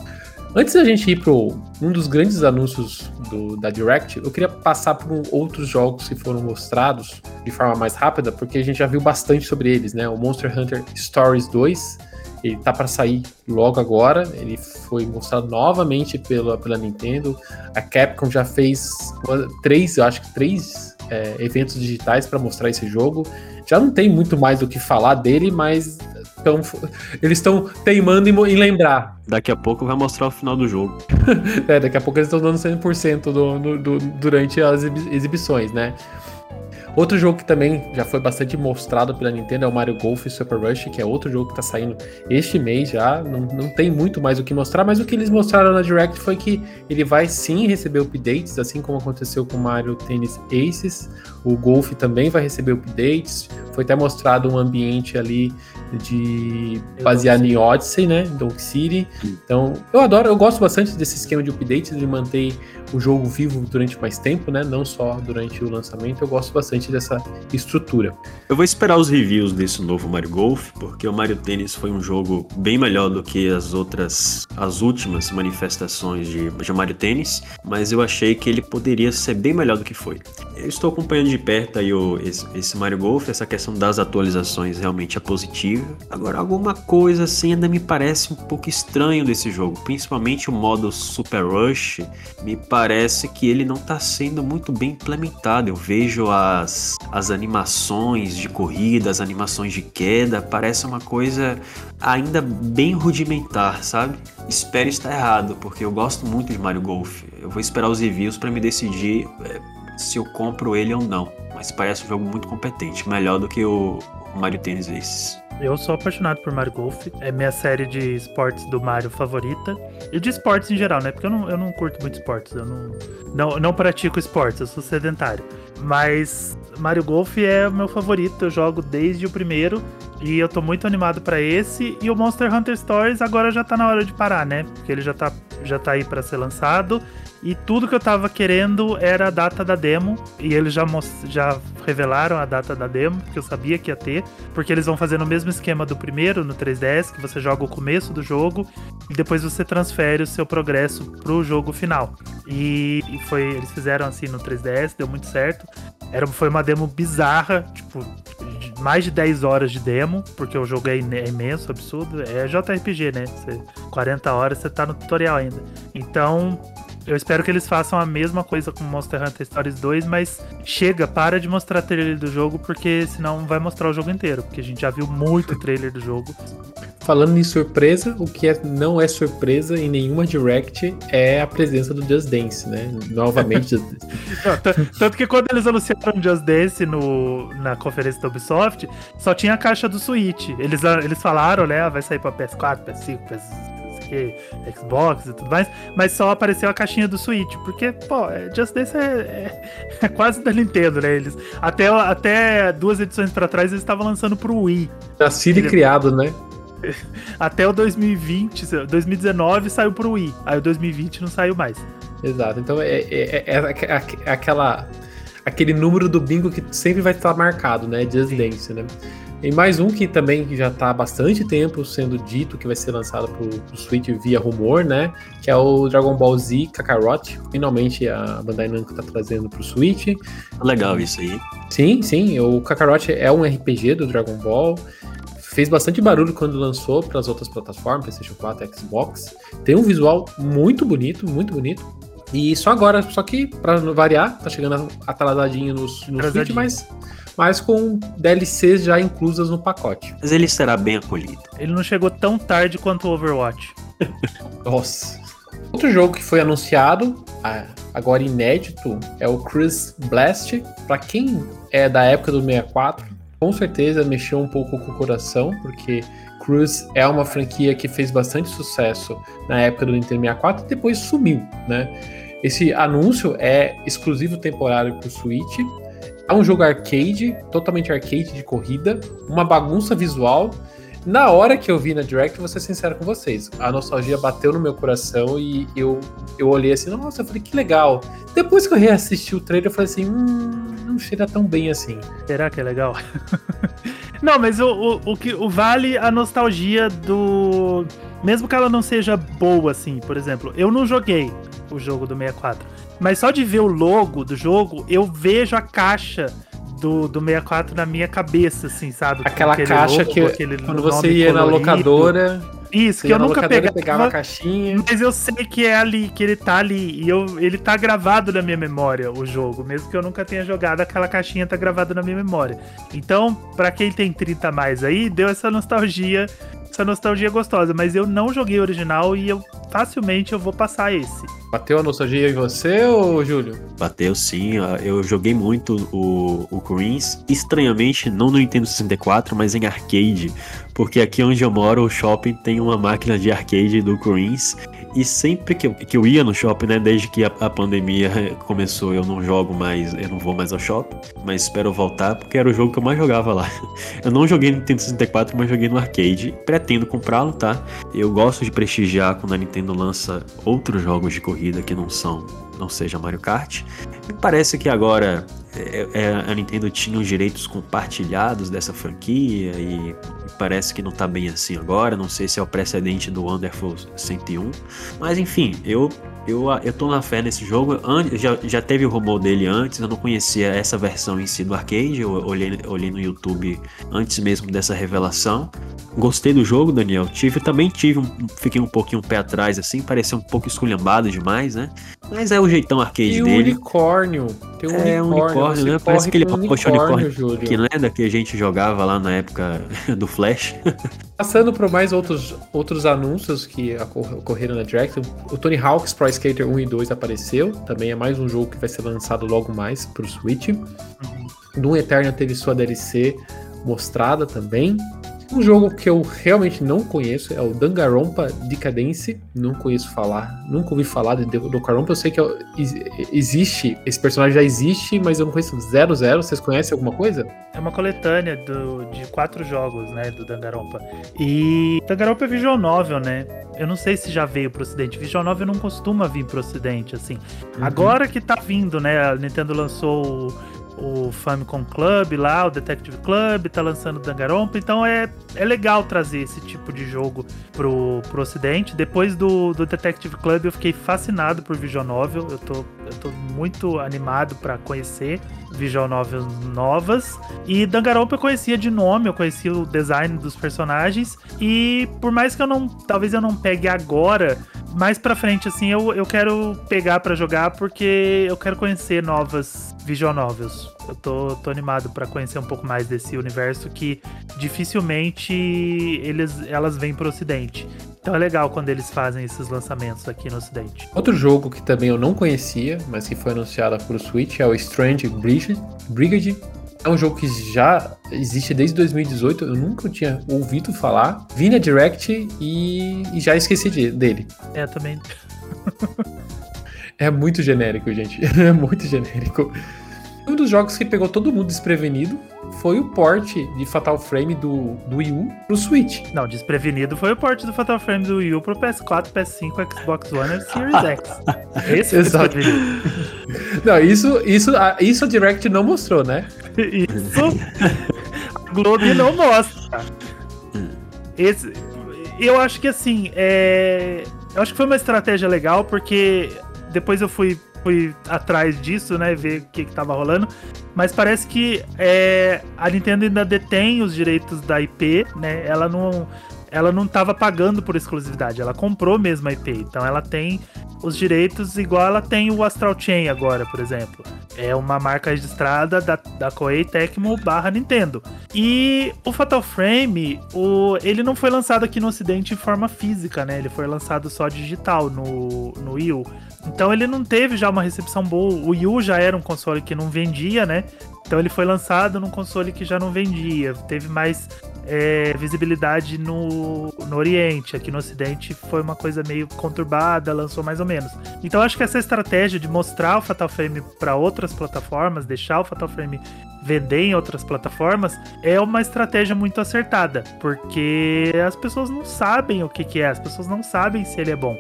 Antes da gente ir para um dos grandes anúncios do, da Direct, eu queria passar por outros jogos que foram mostrados de forma mais rápida, porque a gente já viu bastante sobre eles, né? O Monster Hunter Stories 2, ele tá para sair logo agora. Ele foi mostrado novamente pela, pela Nintendo. A Capcom já fez três, eu acho que três é, eventos digitais para mostrar esse jogo. Já não tem muito mais do que falar dele, mas tão, eles estão teimando em, em, lembrar. Daqui a pouco vai mostrar o final do jogo. é, daqui a pouco eles estão dando 100% do, do, do, durante as exibições, né? Outro jogo que também já foi bastante mostrado pela Nintendo é o Mario Golf Super Rush, que é outro jogo que tá saindo este mês já. Não, não tem muito mais o que mostrar, mas o que eles mostraram na Direct foi que ele vai sim receber updates, assim como aconteceu com o Mario Tennis Aces. O Golf também vai receber updates. Foi até mostrado um ambiente ali de baseado em Odyssey, né? Donk City. Então, eu adoro, eu gosto bastante desse esquema de updates, de manter o jogo vivo durante mais tempo, né? Não só durante o lançamento. Eu gosto bastante dessa estrutura. Eu vou esperar os reviews desse novo Mario Golf, porque o Mario Tennis foi um jogo bem melhor do que as outras, as últimas manifestações de, de Mario Tennis, mas eu achei que ele poderia ser bem melhor do que foi. Eu estou acompanhando de perto aí o, esse, esse Mario Golf, essa questão das atualizações realmente é positiva. Agora, alguma coisa assim ainda me parece um pouco estranho desse jogo, principalmente o modo Super Rush, me parece que ele não está sendo muito bem implementado. Eu vejo as, as animações de corrida, as animações de queda, parece uma coisa ainda bem rudimentar, sabe? Espero estar errado, porque eu gosto muito de Mario Golf. Eu vou esperar os reviews para me decidir é, se eu compro ele ou não. Mas parece um jogo muito competente, melhor do que o Mario Tennis Aces. Eu sou apaixonado por Mario Golf. É minha série de esportes do Mario favorita. E de esportes em geral, né? Porque eu não, eu não curto muito esportes. Eu não, não, não pratico esportes, eu sou sedentário. Mas Mario Golf é o meu favorito. Eu jogo desde o primeiro. E eu tô muito animado para esse. E o Monster Hunter Stories agora já tá na hora de parar, né? Porque ele já tá, já tá aí para ser lançado. E tudo que eu tava querendo era a data da demo. E eles já, já revelaram a data da demo, que eu sabia que ia ter. Porque eles vão fazer no mesmo esquema do primeiro, no 3DS, que você joga o começo do jogo e depois você transfere o seu progresso pro jogo final. E, e foi, eles fizeram assim no 3DS, deu muito certo. Era, foi uma demo bizarra, tipo, mais de 10 horas de demo, porque o jogo é, é imenso, absurdo. É JRPG, né? Você, 40 horas você tá no tutorial ainda. Então, eu espero que eles façam a mesma coisa com Monster Hunter Stories 2, mas chega, para de mostrar trailer do jogo, porque senão vai mostrar o jogo inteiro, porque a gente já viu muito trailer do jogo. Falando em surpresa, o que é, não é surpresa em nenhuma Direct é a presença do Just Dance, né? Novamente. não, tanto que quando eles anunciaram Just Dance no, na conferência da Ubisoft, só tinha a caixa do Switch. Eles, eles falaram, né? Ah, vai sair pra PS4, PS5, PS5 que Xbox e tudo mais, mas só apareceu a caixinha do Switch, porque, pô, é, Just Dance é, é, é quase da Nintendo, né? Eles, até, até duas edições para trás eles estavam lançando pro Wii. Nascido e criado, né? Até o 2020, 2019 saiu pro Wii, aí o 2020 não saiu mais. Exato, então é, é, é, é aquela aquele número do bingo que sempre vai estar marcado, né? Just Dance, né? E mais um que também já está há bastante tempo sendo dito que vai ser lançado para o Switch via rumor, né? Que é o Dragon Ball Z Kakarot. Finalmente a Bandai Namco está trazendo para o Switch. Legal isso aí. Sim, sim. O Kakarot é um RPG do Dragon Ball. Fez bastante barulho quando lançou para as outras plataformas, PlayStation 4 e Xbox. Tem um visual muito bonito, muito bonito. E só agora, só que para variar, tá chegando atrasadinho no, no Switch, mas mas com DLCs já inclusas no pacote. Mas ele será bem acolhido. Ele não chegou tão tarde quanto o Overwatch. Nossa. Outro jogo que foi anunciado, agora inédito, é o Chris Blast. Para quem é da época do 64, com certeza mexeu um pouco com o coração, porque Cruz é uma franquia que fez bastante sucesso na época do Nintendo 64 e depois sumiu, né? Esse anúncio é exclusivo temporário para o Switch é um jogo arcade, totalmente arcade de corrida, uma bagunça visual. Na hora que eu vi na Direct, vou ser sincero com vocês, a nostalgia bateu no meu coração e eu, eu olhei assim, nossa, eu falei, que legal. Depois que eu reassisti o trailer, eu falei assim, hum, não cheira tão bem assim. Será que é legal? não, mas o, o, o, que o vale a nostalgia do. Mesmo que ela não seja boa, assim, por exemplo, eu não joguei o jogo do 64. Mas só de ver o logo do jogo, eu vejo a caixa do, do 64 na minha cabeça, assim, sabe? Aquela caixa logo, que quando você ia colorido. na locadora Isso, Você que eu nunca pegava, pegava a caixinha. mas eu sei que é ali, que ele tá ali. E eu, ele tá gravado na minha memória, o jogo. Mesmo que eu nunca tenha jogado, aquela caixinha tá gravada na minha memória. Então, pra quem tem 30 a mais aí, deu essa nostalgia, essa nostalgia gostosa. Mas eu não joguei o original e eu facilmente eu vou passar esse. Bateu a nostalgia em você, ô Júlio? Bateu sim, eu joguei muito o, o Queens, estranhamente não no Nintendo 64, mas em arcade, porque aqui onde eu moro, o shopping tem uma máquina de arcade do Queens, e sempre que eu, que eu ia no shopping, né, desde que a, a pandemia começou, eu não jogo mais, eu não vou mais ao shopping, mas espero voltar, porque era o jogo que eu mais jogava lá. Eu não joguei no Nintendo 64, mas joguei no arcade, pretendo comprá-lo, tá? Eu gosto de prestigiar quando a Nintendo lança outros jogos de corrida que não são, não seja Mario Kart. Me parece que agora é, é, a Nintendo tinha os direitos compartilhados dessa franquia e parece que não tá bem assim agora. Não sei se é o precedente do Wonderful 101. Mas enfim, eu eu, eu tô na fé nesse jogo. Já, já teve o rumor dele antes, eu não conhecia essa versão em si do arcade. Eu olhei, olhei no YouTube antes mesmo dessa revelação. Gostei do jogo, Daniel. Tive, também tive um, fiquei um pouquinho um pé atrás, assim, pareceu um pouco esculhambado demais, né? Mas é o jeitão arcade E o dele. Unicórnio. Tem um É, um unicórnio, né? Parece aquele um pacote unicórnio Júlio. Que não é da que a gente jogava lá na época do Flash. Passando por mais outros, outros anúncios que ocor- ocorreram na Direct, o Tony Hawk's Pro Skater 1 e 2 apareceu. Também é mais um jogo que vai ser lançado logo mais pro Switch. Doom Eternal teve sua DLC mostrada também. Um jogo que eu realmente não conheço é o Danganronpa Decadence. Não conheço falar, nunca ouvi falar de Danganronpa. Eu sei que é- ex- existe, esse personagem já existe, mas eu não conheço zero zero. Vocês conhecem alguma coisa? É uma coletânea do- de quatro jogos, né, do Danganronpa. E Danganronpa é visual novel, né? Eu não sei se já veio pro ocidente. Visual novel não costuma vir pro ocidente, assim. Agora que tá vindo, né? A Nintendo lançou o, o Famicom Club lá, o Detective Club, tá lançando o Danganronpa. Então é, é legal trazer esse tipo de jogo pro, pro ocidente. Depois do, do Detective Club eu fiquei fascinado por visual novel. Eu tô, eu tô muito animado pra conhecer visual novels novas. E Danganronpa eu conhecia de nome, eu conhecia o design dos personagens. E por mais que eu não. Talvez eu não pegue agora, mais pra frente, assim, eu, eu quero pegar pra jogar porque eu quero conhecer novas visual novels. Eu tô, tô animado pra conhecer um pouco mais desse universo que dificilmente eles, elas vêm pro ocidente. Então é legal quando eles fazem esses lançamentos aqui no ocidente. Outro jogo que também eu não conhecia, mas que foi anunciado para o Switch é o Strange Brigade. Brigade. É um jogo que já existe desde 2018, eu nunca tinha ouvido falar. Vi na Direct e, e já esqueci de- dele. É, também. É muito genérico, gente. É muito genérico. Um dos jogos que pegou todo mundo desprevenido foi o port de Fatal Frame do, do Wii U pro Switch. Não, desprevenido foi o port do Fatal Frame do Wii U pro PS4, PS5, Xbox One e Series X. Esse foi Exato. desprevenido. Não, isso, isso, a- isso a Direct não mostrou, né? Isso a Globo não mostra. Esse, eu acho que assim, é, eu acho que foi uma estratégia legal, porque depois eu fui, fui atrás disso, né? Ver o que, que tava rolando. Mas parece que é, a Nintendo ainda detém os direitos da IP, né? Ela não. Ela não tava pagando por exclusividade, ela comprou mesmo a IP. Então ela tem os direitos igual ela tem o Astral Chain agora, por exemplo. É uma marca registrada da, da Koei Tecmo barra Nintendo. E o Fatal Frame, o, ele não foi lançado aqui no ocidente em forma física, né? Ele foi lançado só digital no, no Wii U. Então ele não teve já uma recepção boa. O Wii U já era um console que não vendia, né? Então ele foi lançado num console que já não vendia. Teve mais é, visibilidade no, no Oriente. Aqui no Ocidente foi uma coisa meio conturbada, lançou mais ou menos. Então acho que essa estratégia de mostrar o Fatal Frame para outras plataformas, deixar o Fatal Frame vender em outras plataformas, é uma estratégia muito acertada, porque as pessoas não sabem o que, que é, as pessoas não sabem se ele é bom.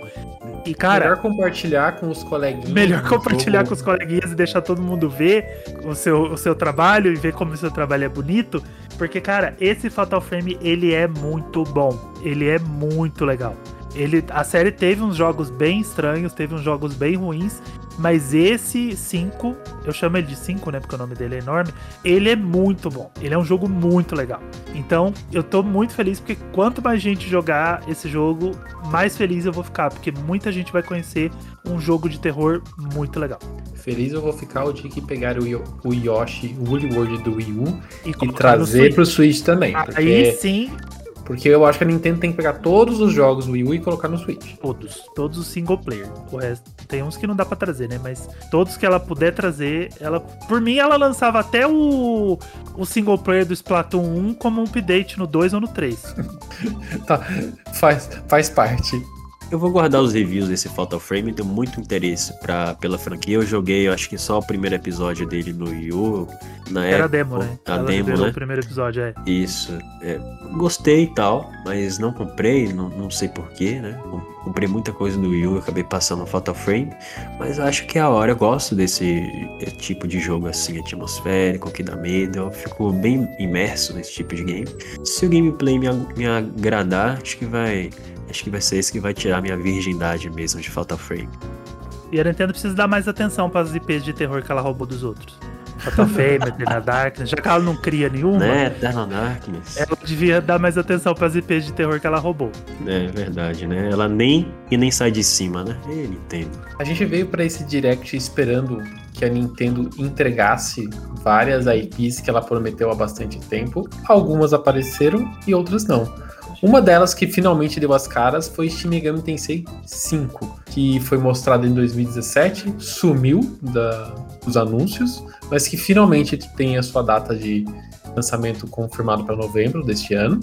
E cara, Melhor compartilhar com os coleguinhas. Melhor compartilhar jogo. com os coleguinhas e deixar todo mundo ver o seu, o seu trabalho e ver como o seu trabalho é bonito. Porque, cara, esse Fatal Frame, ele é muito bom. Ele é muito legal. Ele, a série teve uns jogos bem estranhos, teve uns jogos bem ruins, mas esse 5, eu chamo ele de 5, né? Porque o nome dele é enorme. Ele é muito bom. Ele é um jogo muito legal. Então, eu tô muito feliz porque quanto mais gente jogar esse jogo, mais feliz eu vou ficar. Porque muita gente vai conhecer um jogo de terror muito legal. Feliz eu vou ficar o dia que pegar o, Yo- o Yoshi Woolly World do Wii U E, e trazer pro Switch também. Aí Porque, sim, porque eu acho que a Nintendo tem que pegar todos os jogos do Wii U e colocar no Switch. todos. Todos os single player. O resto, tem uns que não dá pra trazer, né? Mas todos que ela puder trazer, ela. Por mim, ela lançava até o, o single player do Splatoon 1 como um update no 2 ou no 3. Tá, faz, faz parte. Eu vou guardar os reviews desse Fatal Frame, tenho muito interesse pra, pela franquia. Eu joguei, eu acho que só o primeiro episódio dele no Wii U. Na Era a época, demo, né? A ela demo, né? o primeiro episódio, é. Isso. é, gostei e tal, mas não comprei, não, não sei porquê, né? Com- Comprei muita coisa do Wii U, acabei passando no Fatal Frame, mas acho que é a hora. Eu gosto desse eh, tipo de jogo assim, atmosférico, que dá medo. Eu fico bem imerso nesse tipo de game. Se o gameplay me, me agradar, acho que vai. Acho que vai ser esse que vai tirar minha virgindade mesmo de Fatal Frame. E a Nintendo precisa dar mais atenção para as IPs de terror que ela roubou dos outros. Fatal Frame, Eternal Darkness, já que ela não cria nenhuma, Né? Eternal Darkness. ela devia dar mais atenção para as IPs de terror que ela roubou. É verdade, né? Ela nem e nem sai de cima, né? Ele entende. A gente veio para esse direct esperando que a Nintendo entregasse várias IPs que ela prometeu há bastante tempo. Algumas apareceram e outras não. Uma delas que finalmente deu as caras foi Shin Megami Tensei 5, que foi mostrado em 2017, sumiu da- dos anúncios, mas que finalmente tem a sua data de lançamento confirmado para novembro deste ano.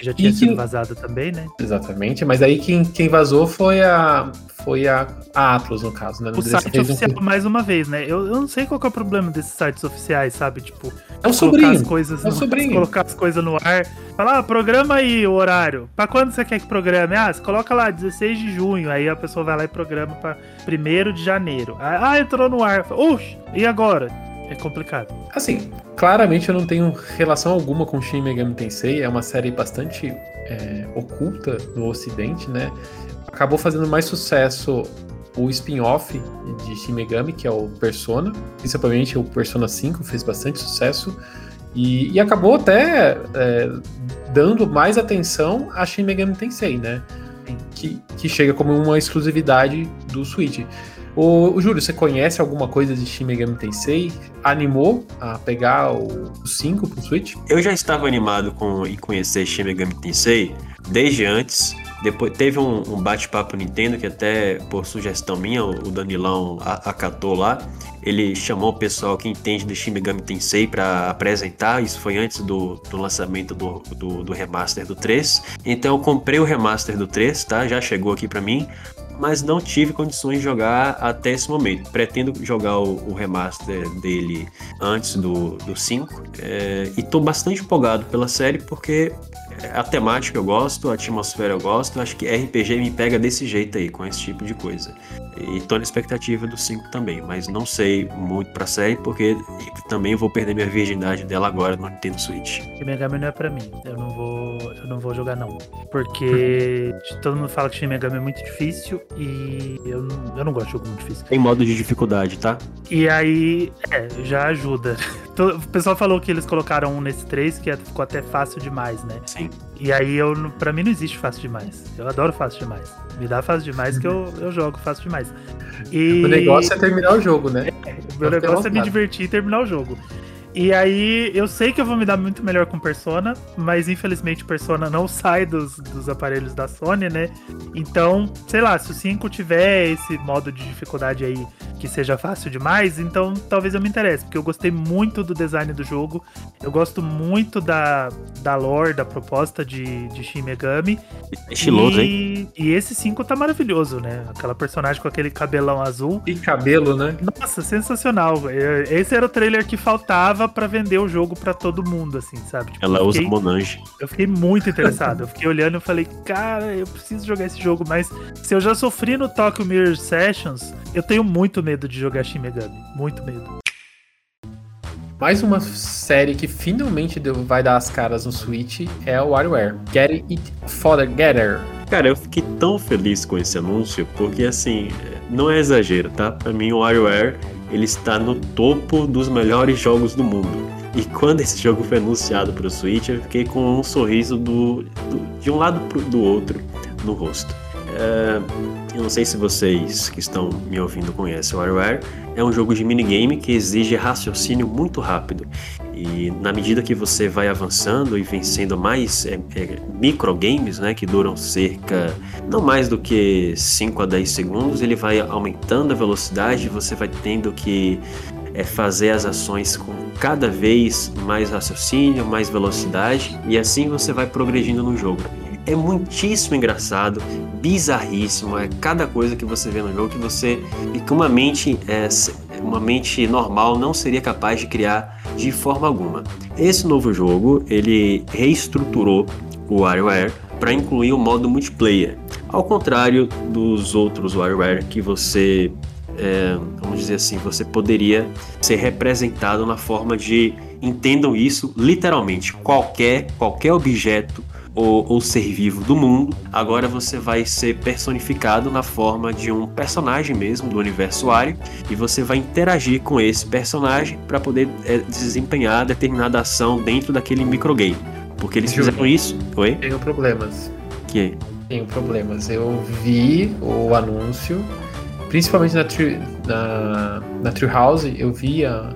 Já tinha E sido que- vazada também, né? Exatamente, mas aí quem, quem vazou foi a foi a, a Atlas, no caso, né? O site oficial, foi- mais uma vez, né? Eu, eu não sei qual que é o problema desses sites oficiais, sabe? Tipo, É o sobrinho. as coisas é o no, sobrinho. colocar as coisas no ar. Falar, ah, programa aí o horário. Pra quando você quer que programe? Ah, você coloca lá, 16 de junho. Aí a pessoa vai lá e programa pra 1 de janeiro. Ah, ah, entrou no ar. Oxe, e agora? É complicado. Assim, claramente eu não tenho relação alguma com Shin Megami Tensei, é uma série bastante é, oculta no ocidente, né? Acabou fazendo mais sucesso o spin-off de Shin Megami, que é o Persona, principalmente o Persona 5 fez bastante sucesso, e, e acabou até é, dando mais atenção a Shin Megami Tensei, né? Que, que chega como uma exclusividade do Switch. O, o Júlio, você conhece alguma coisa de Shin Megami Tensei? Animou a pegar o 5 pro Switch? Eu já estava animado com em conhecer Shin Megami Tensei desde antes. Depois teve um, um bate-papo Nintendo que até por sugestão minha o Danilão acatou lá. Ele chamou o pessoal que entende de Shin Megami Tensei para apresentar. Isso foi antes do, do lançamento do, do, do remaster do 3. Então eu comprei o remaster do 3, tá? Já chegou aqui para mim. Mas não tive condições de jogar até esse momento. Pretendo jogar o, o remaster dele antes do, do 5. É, e tô bastante empolgado pela série porque a temática eu gosto, a atmosfera eu gosto. Acho que RPG me pega desse jeito aí, com esse tipo de coisa. E tô na expectativa do 5 também, mas não sei muito pra série porque também vou perder minha virgindade dela agora no Nintendo Switch. Megami não é pra mim. Eu não vou, eu não vou jogar não, porque todo mundo fala que Shin Megami é muito difícil e eu não, eu não gosto de jogo muito difícil. Tem modo de dificuldade, tá? E aí, é, já ajuda. O pessoal falou que eles colocaram um nesse 3 que é- ficou até fácil demais, né? Sim. E aí, eu, pra mim não existe fácil demais. Eu adoro fácil demais. Me dá fácil demais que eu, eu jogo fácil demais. E O negócio é terminar o jogo, né? o meu negócio é me divertir e terminar o jogo. E aí, eu sei que eu vou me dar muito melhor com Persona, mas infelizmente Persona não sai dos, dos aparelhos da Sony, né? Então, sei lá, se o 5 tiver esse modo de dificuldade aí que seja fácil demais, então talvez eu me interesse, porque eu gostei muito do design do jogo, eu gosto muito da, da lore, da proposta de, de Shin Megami. Estiloso, e, hein? E esse 5 tá maravilhoso, né? Aquela personagem com aquele cabelão azul. E cabelo, né? Nossa, sensacional. Esse era o trailer que faltava pra vender o jogo pra todo mundo, assim, sabe? Tipo, Ela eu usa fiquei, Monange. eu fiquei muito interessado. Eu fiquei olhando e falei, cara, eu preciso jogar esse jogo, mas se eu já sofri no Tokyo Mirror Sessions, eu tenho muito medo de jogar Shin Megami. Muito medo. Mais uma série que finalmente deu- vai dar as caras no Switch é o WarioWare. Get It Together. Cara, eu fiquei tão feliz com esse anúncio, porque assim, não é exagero, tá? Pra mim, o WarioWare, ele está no topo dos melhores jogos do mundo. E quando esse jogo foi anunciado para o Switch, eu fiquei com um sorriso do, do de um lado pro, do outro no rosto. É, eu não sei se vocês que estão me ouvindo conhecem o WarioWare. É um jogo de minigame que exige raciocínio muito rápido. E na medida que você vai avançando e vencendo mais é, é, microgames, né, que duram cerca não mais do que 5 a 10 segundos, ele vai aumentando a velocidade, você vai tendo que é, fazer as ações com cada vez mais raciocínio, mais velocidade, e assim você vai progredindo no jogo. É muitíssimo engraçado, bizarríssimo, é cada coisa que você vê no jogo que você que uma mente é, uma mente normal não seria capaz de criar de forma alguma. Esse novo jogo ele reestruturou o WarioWare para incluir o modo multiplayer, ao contrário dos outros WarioWare que você é, vamos dizer assim, você poderia ser representado na forma de entendam isso literalmente qualquer qualquer objeto ou, ou, ser vivo do mundo, agora você vai ser personificado na forma de um personagem mesmo do universo Wario e você vai interagir com esse personagem para poder é, desempenhar determinada ação dentro daquele microgame. Porque eles Júlio, fizeram isso. Oi? Tenho problemas. Que? Tenho problemas. Eu vi o anúncio, principalmente na, tri, na, na Treehouse, eu vi a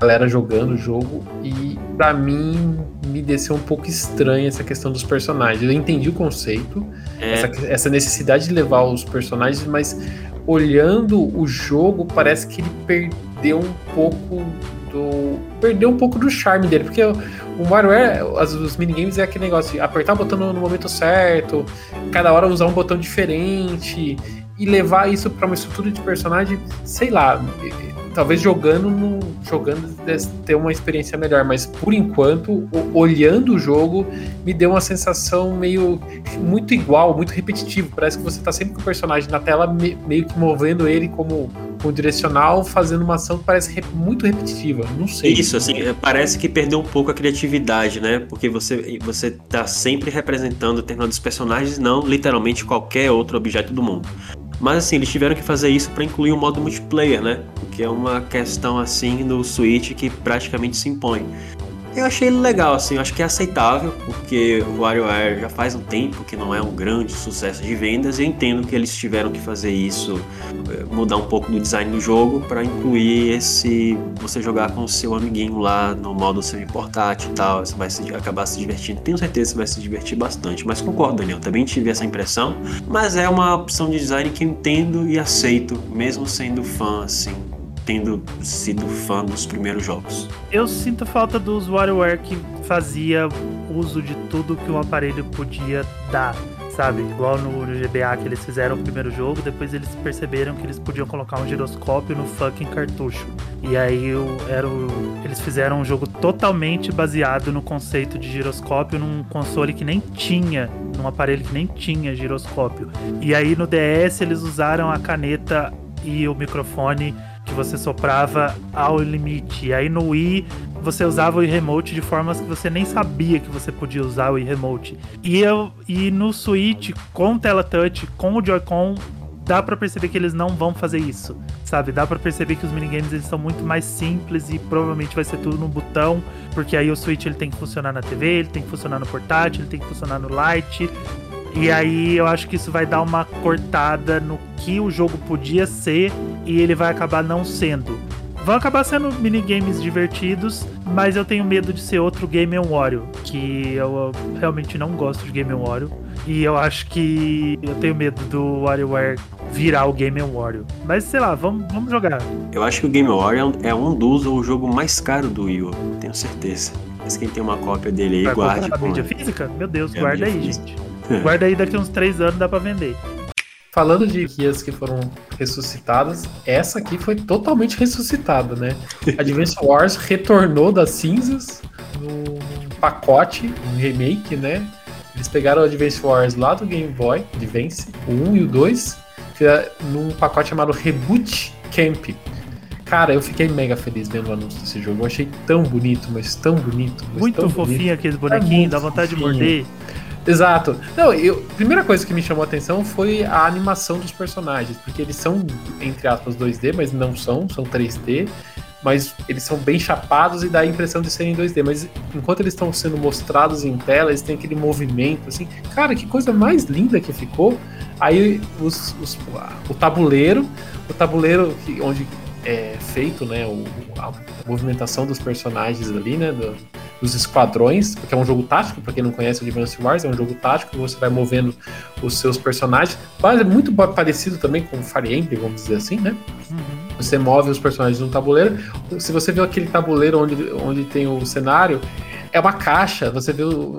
galera jogando o jogo e para mim me desceu um pouco estranha essa questão dos personagens. Eu entendi o conceito, é. essa, essa, necessidade de levar os personagens, mas olhando o jogo, parece que ele perdeu um pouco do. Perdeu um pouco do charme dele, porque o Mario é. os minigames é aquele negócio de apertar o botão no, no momento certo, cada hora usar um botão diferente e levar isso para uma estrutura de personagem, sei lá talvez jogando no, jogando ter uma experiência melhor, mas por enquanto, olhando o jogo, me deu uma sensação meio muito igual, muito repetitivo. Parece que você tá sempre com o personagem na tela, meio que movendo ele como com direcional, fazendo uma ação que parece muito repetitiva. Não sei. Isso, assim, é, parece que perdeu um pouco a criatividade, né? Porque você, você tá sempre representando determinados personagens, não literalmente qualquer outro objeto do mundo. Mas assim, eles tiveram que fazer isso para incluir o um modo multiplayer, né? Que é uma questão assim no Switch que praticamente se impõe. Eu achei ele legal, assim, eu acho que é aceitável, porque o WarioWare já faz um tempo que não é um grande sucesso de vendas, e eu entendo que eles tiveram que fazer isso, eh, mudar um pouco do design do jogo para incluir esse você jogar com o seu amiguinho lá no modo semi-portátil e tal, você vai se, acabar se divertindo. Tenho certeza que você vai se divertir bastante, mas concordo, Daniel, também tive essa impressão, mas é uma opção de design que eu entendo e aceito, mesmo sendo fã, assim, tendo sido fã dos primeiros jogos. Eu sinto falta dos WarioWare que fazia uso de tudo que um aparelho podia dar sabe? Igual no, GBA que eles fizeram o primeiro jogo, depois eles perceberam que eles podiam colocar um giroscópio no fucking cartucho. E aí o, era o, eles fizeram um jogo totalmente baseado no conceito de giroscópio num console que nem tinha, num aparelho que nem tinha giroscópio. E aí no DS eles usaram a caneta e o microfone que você soprava ao limite. E aí no Wii você usava o remote de formas que você nem sabia que você podia usar o remote. E eu e no Switch com tela touch, com o Joy-Con, dá para perceber que eles não vão fazer isso, sabe? Dá para perceber que os minigames eles são muito mais simples e provavelmente vai ser tudo no botão, porque aí o Switch ele tem que funcionar na TV, ele tem que funcionar no portátil, ele tem que funcionar no Lite. E aí eu acho que isso vai dar uma cortada no que o jogo podia ser e ele vai acabar não sendo. Vão acabar sendo minigames divertidos, mas eu tenho medo de ser outro Game Wario, que eu realmente não gosto de Game Wario. E eu acho que eu tenho medo do WarioWare virar o Game Wario. Mas sei lá, vamos, vamos jogar. Eu acho que o Game Wario é um dos ou o jogo mais caro do Wii U, tenho certeza. Mas quem tem uma cópia dele aí, Vai guarde. A mídia física? Meu Deus, é guarda aí, física. gente. Guarda aí daqui uns três anos dá pra vender. Falando de guias que foram ressuscitadas, essa aqui foi totalmente ressuscitada, né? Advance Wars retornou das cinzas no pacote, um remake, né? Eles pegaram o Advance Wars lá do Game Boy Advance, o 1 e o 2, num pacote chamado Reboot Camp. Cara, eu fiquei mega feliz vendo o anúncio desse jogo. Eu achei tão bonito, mas tão bonito. Mas muito tão fofinho bonito. aqueles bonequinhos, é dá vontade fofinho. de morder. Exato. Não, eu, a primeira coisa que me chamou a atenção foi a animação dos personagens, porque eles são, entre aspas, 2D, mas não são, são 3D. Mas eles são bem chapados e dá a impressão de serem 2D. Mas enquanto eles estão sendo mostrados em tela, eles têm aquele movimento assim. Cara, que coisa mais linda que ficou. Aí os, os, o tabuleiro, o tabuleiro que, onde é feito, né, o, a movimentação dos personagens ali, né, do, dos esquadrões, porque é um jogo tático, para quem não conhece o Advance Wars, é um jogo tático, você vai movendo os seus personagens, quase muito parecido também com Fire Emblem, vamos dizer assim, né? Uhum. Você move os personagens no tabuleiro. Se você vê aquele tabuleiro onde, onde tem o cenário, é uma caixa, você vê o,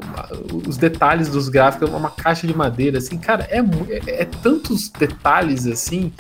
os detalhes dos gráficos, é uma caixa de madeira, assim, cara, é, é, é tantos detalhes assim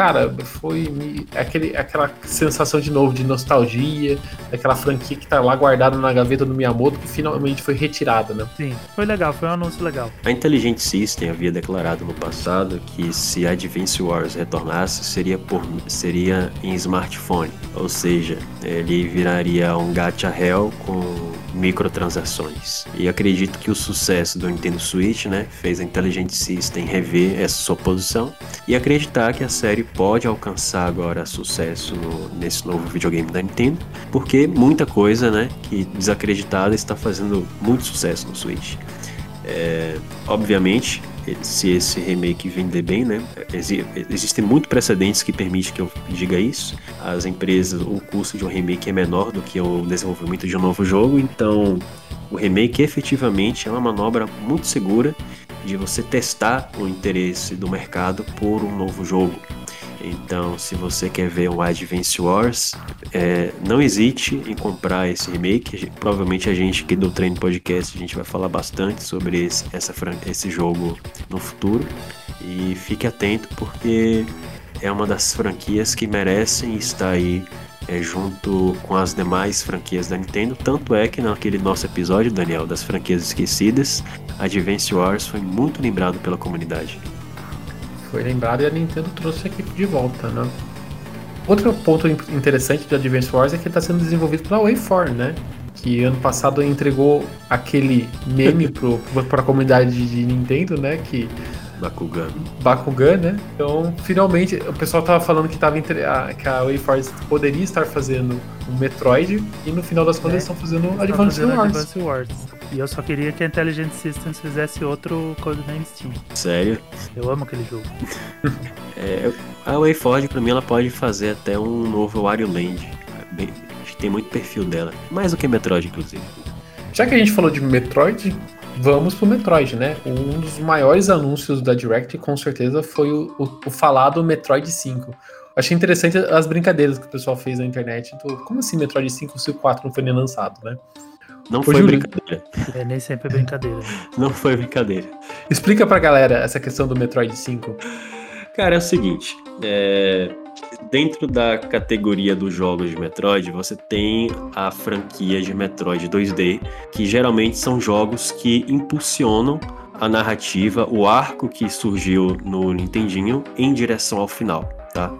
cara, foi aquele, aquela sensação de novo de nostalgia, daquela franquia que tá lá guardada na gaveta do Miyamoto, que finalmente foi retirada, né? Sim, foi legal, foi um anúncio legal. A Intelligent System havia declarado no passado que se Advance Wars retornasse, seria, por, seria em smartphone, ou seja, ele viraria um gacha hell com microtransações. E acredito que o sucesso do Nintendo Switch, né, fez a Intelligent System rever essa sua posição e acreditar que a série pode alcançar agora sucesso nesse novo videogame da Nintendo, porque muita coisa, né, que desacreditada está fazendo muito sucesso no Switch. É, obviamente, se esse remake vender bem, né? Existem muitos precedentes que permitem que eu diga isso. As empresas, o custo de um remake é menor do que o desenvolvimento de um novo jogo, então o remake efetivamente é uma manobra muito segura de você testar o interesse do mercado por um novo jogo. Então, se você quer ver o Advance Wars, é, não hesite em comprar esse remake. Provavelmente a gente aqui do Treino Podcast a gente vai falar bastante sobre esse, essa, esse jogo no futuro. E fique atento porque é uma das franquias que merecem estar aí é, junto com as demais franquias da Nintendo. Tanto é que naquele nosso episódio, Daniel, das franquias esquecidas, Advance Wars foi muito lembrado pela comunidade foi lembrado e a Nintendo trouxe a equipe de volta, né? Outro ponto interessante de Advance Wars é que ele está sendo desenvolvido pela Way4, né? Que ano passado entregou aquele meme para a comunidade de Nintendo, né? Que Bakugan. Bakugan, né? Então, finalmente, o pessoal tava falando que, tava entre, a, que a WayForce poderia estar fazendo um Metroid e no final das contas é, eles estão fazendo Advance Wars. Advance Wars. E eu só queria que a Intelligent Systems fizesse outro Codename Steam. Sério? Eu amo aquele jogo. é, a WayForge, pra mim, ela pode fazer até um novo Wario Land. Bem, acho que tem muito perfil dela. Mais do que Metroid, inclusive. Já que a gente falou de Metroid, vamos pro Metroid, né? Um dos maiores anúncios da Direct, com certeza, foi o, o, o falado Metroid 5. Achei interessante as brincadeiras que o pessoal fez na internet. Então, como assim Metroid 5 se o 4 não foi nem lançado, né? Não foi brincadeira. É, nem sempre é brincadeira. Não foi brincadeira. Explica pra galera essa questão do Metroid 5. Cara, é o seguinte. É... Dentro da categoria dos jogos de Metroid, você tem a franquia de Metroid 2D, que geralmente são jogos que impulsionam a narrativa, o arco que surgiu no Nintendinho em direção ao final, tá?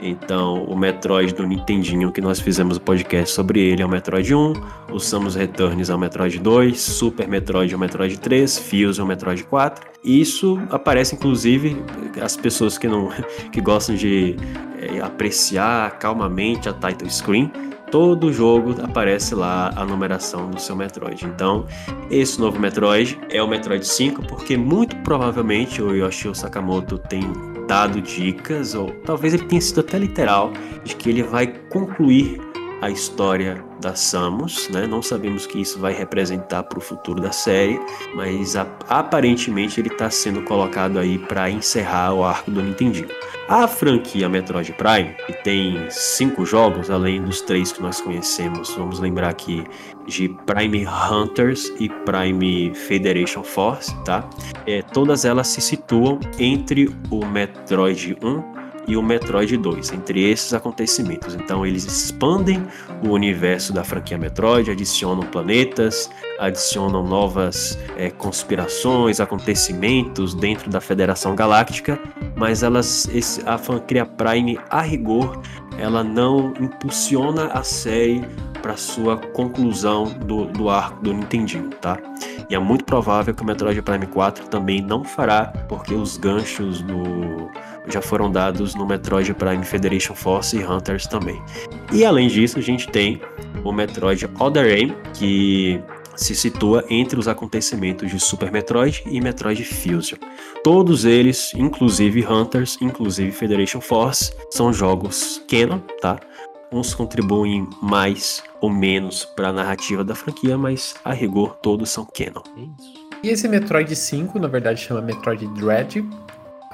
Então, o Metroid do Nintendinho, que nós fizemos o podcast sobre ele, é o Metroid 1, o Samus Returns é o Metroid 2, Super Metroid é o Metroid 3, Fuse é o Metroid 4. E isso aparece, inclusive, as pessoas que não que gostam de é, apreciar calmamente a title screen, todo jogo aparece lá a numeração do seu Metroid. Então, esse novo Metroid é o Metroid 5, porque muito provavelmente o Yoshio Sakamoto tem dado dicas, ou talvez ele tenha sido até literal, de que ele vai concluir a história da Samus, né? Não sabemos o que isso vai representar para o futuro da série, mas a, aparentemente ele está sendo colocado aí para encerrar o arco do Nintendinho. A franquia Metroid Prime, que tem cinco jogos, além dos três que nós conhecemos, vamos lembrar aqui de Prime Hunters e Prime Federation Force, tá? É, todas elas se situam entre o Metroid 1 e o Metroid 2, entre esses acontecimentos. Então eles expandem o universo da franquia Metroid, adicionam planetas, adicionam novas é, conspirações, acontecimentos dentro da Federação Galáctica, mas elas, esse, a franquia Prime, a rigor, ela não impulsiona a série para sua conclusão do, do arco do Nintendinho, tá? E é muito provável que o Metroid Prime 4 também não fará, porque os ganchos do já foram dados no Metroid Prime Federation Force e Hunters também. E além disso, a gente tem o Metroid Other M, que se situa entre os acontecimentos de Super Metroid e Metroid Fusion. Todos eles, inclusive Hunters, inclusive Federation Force, são jogos canon, tá? Uns contribuem mais ou menos para a narrativa da franquia, mas a rigor todos são canon. E esse Metroid 5, na verdade, chama Metroid Dread.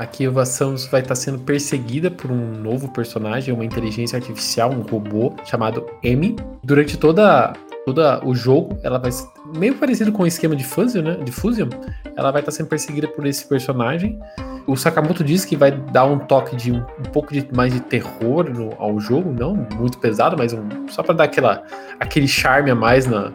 Aqui a Samus vai estar sendo perseguida por um novo personagem, uma inteligência artificial, um robô chamado M. Durante toda todo o jogo, ela vai meio parecido com o esquema de Fusion, né? De Fusion, ela vai estar sendo perseguida por esse personagem. O Sakamoto diz que vai dar um toque de um, um pouco de, mais de terror no, ao jogo, não muito pesado, mas um, só para dar aquela, aquele charme a mais na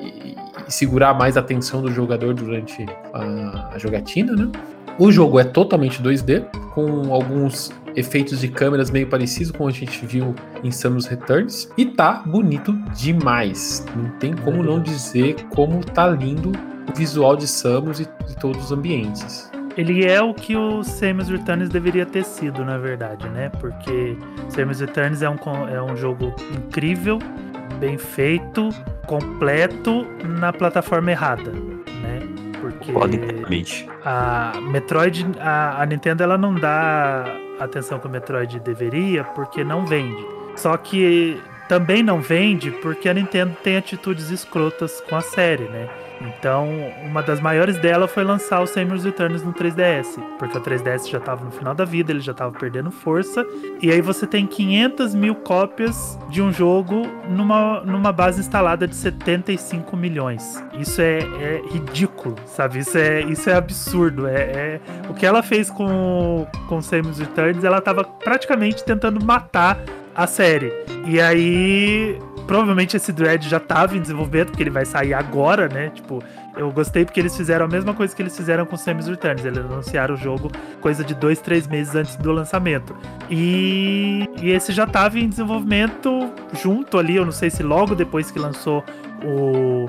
e, e, segurar mais a atenção do jogador durante a, a jogatina, né? O jogo é totalmente 2D, com alguns efeitos de câmeras meio parecidos com a gente viu em Samus Returns. E tá bonito demais. Não tem como não dizer como tá lindo o visual de Samus e de todos os ambientes. Ele é o que o Samus Returns deveria ter sido, na verdade, né? Porque Samus Returns é um, é um jogo incrível, bem feito, completo na plataforma errada, né? Porque a Metroid, a, a Nintendo ela não dá atenção que o Metroid deveria, porque não vende. Só que também não vende porque a Nintendo tem atitudes escrotas com a série, né? Então, uma das maiores dela foi lançar o Samus Returns no 3DS, porque o 3DS já estava no final da vida, ele já estava perdendo força, e aí você tem 500 mil cópias de um jogo numa, numa base instalada de 75 milhões. Isso é, é ridículo, sabe? Isso é, isso é absurdo. É, é, o que ela fez com, com Samus Returns, ela estava praticamente tentando matar a série. E aí, provavelmente esse Dread já tava em desenvolvimento, porque ele vai sair agora, né? Tipo, eu gostei porque eles fizeram a mesma coisa que eles fizeram com Samus Returns. Eles anunciaram o jogo coisa de dois, três meses antes do lançamento. E, e esse já tava em desenvolvimento junto ali, eu não sei se logo depois que lançou o,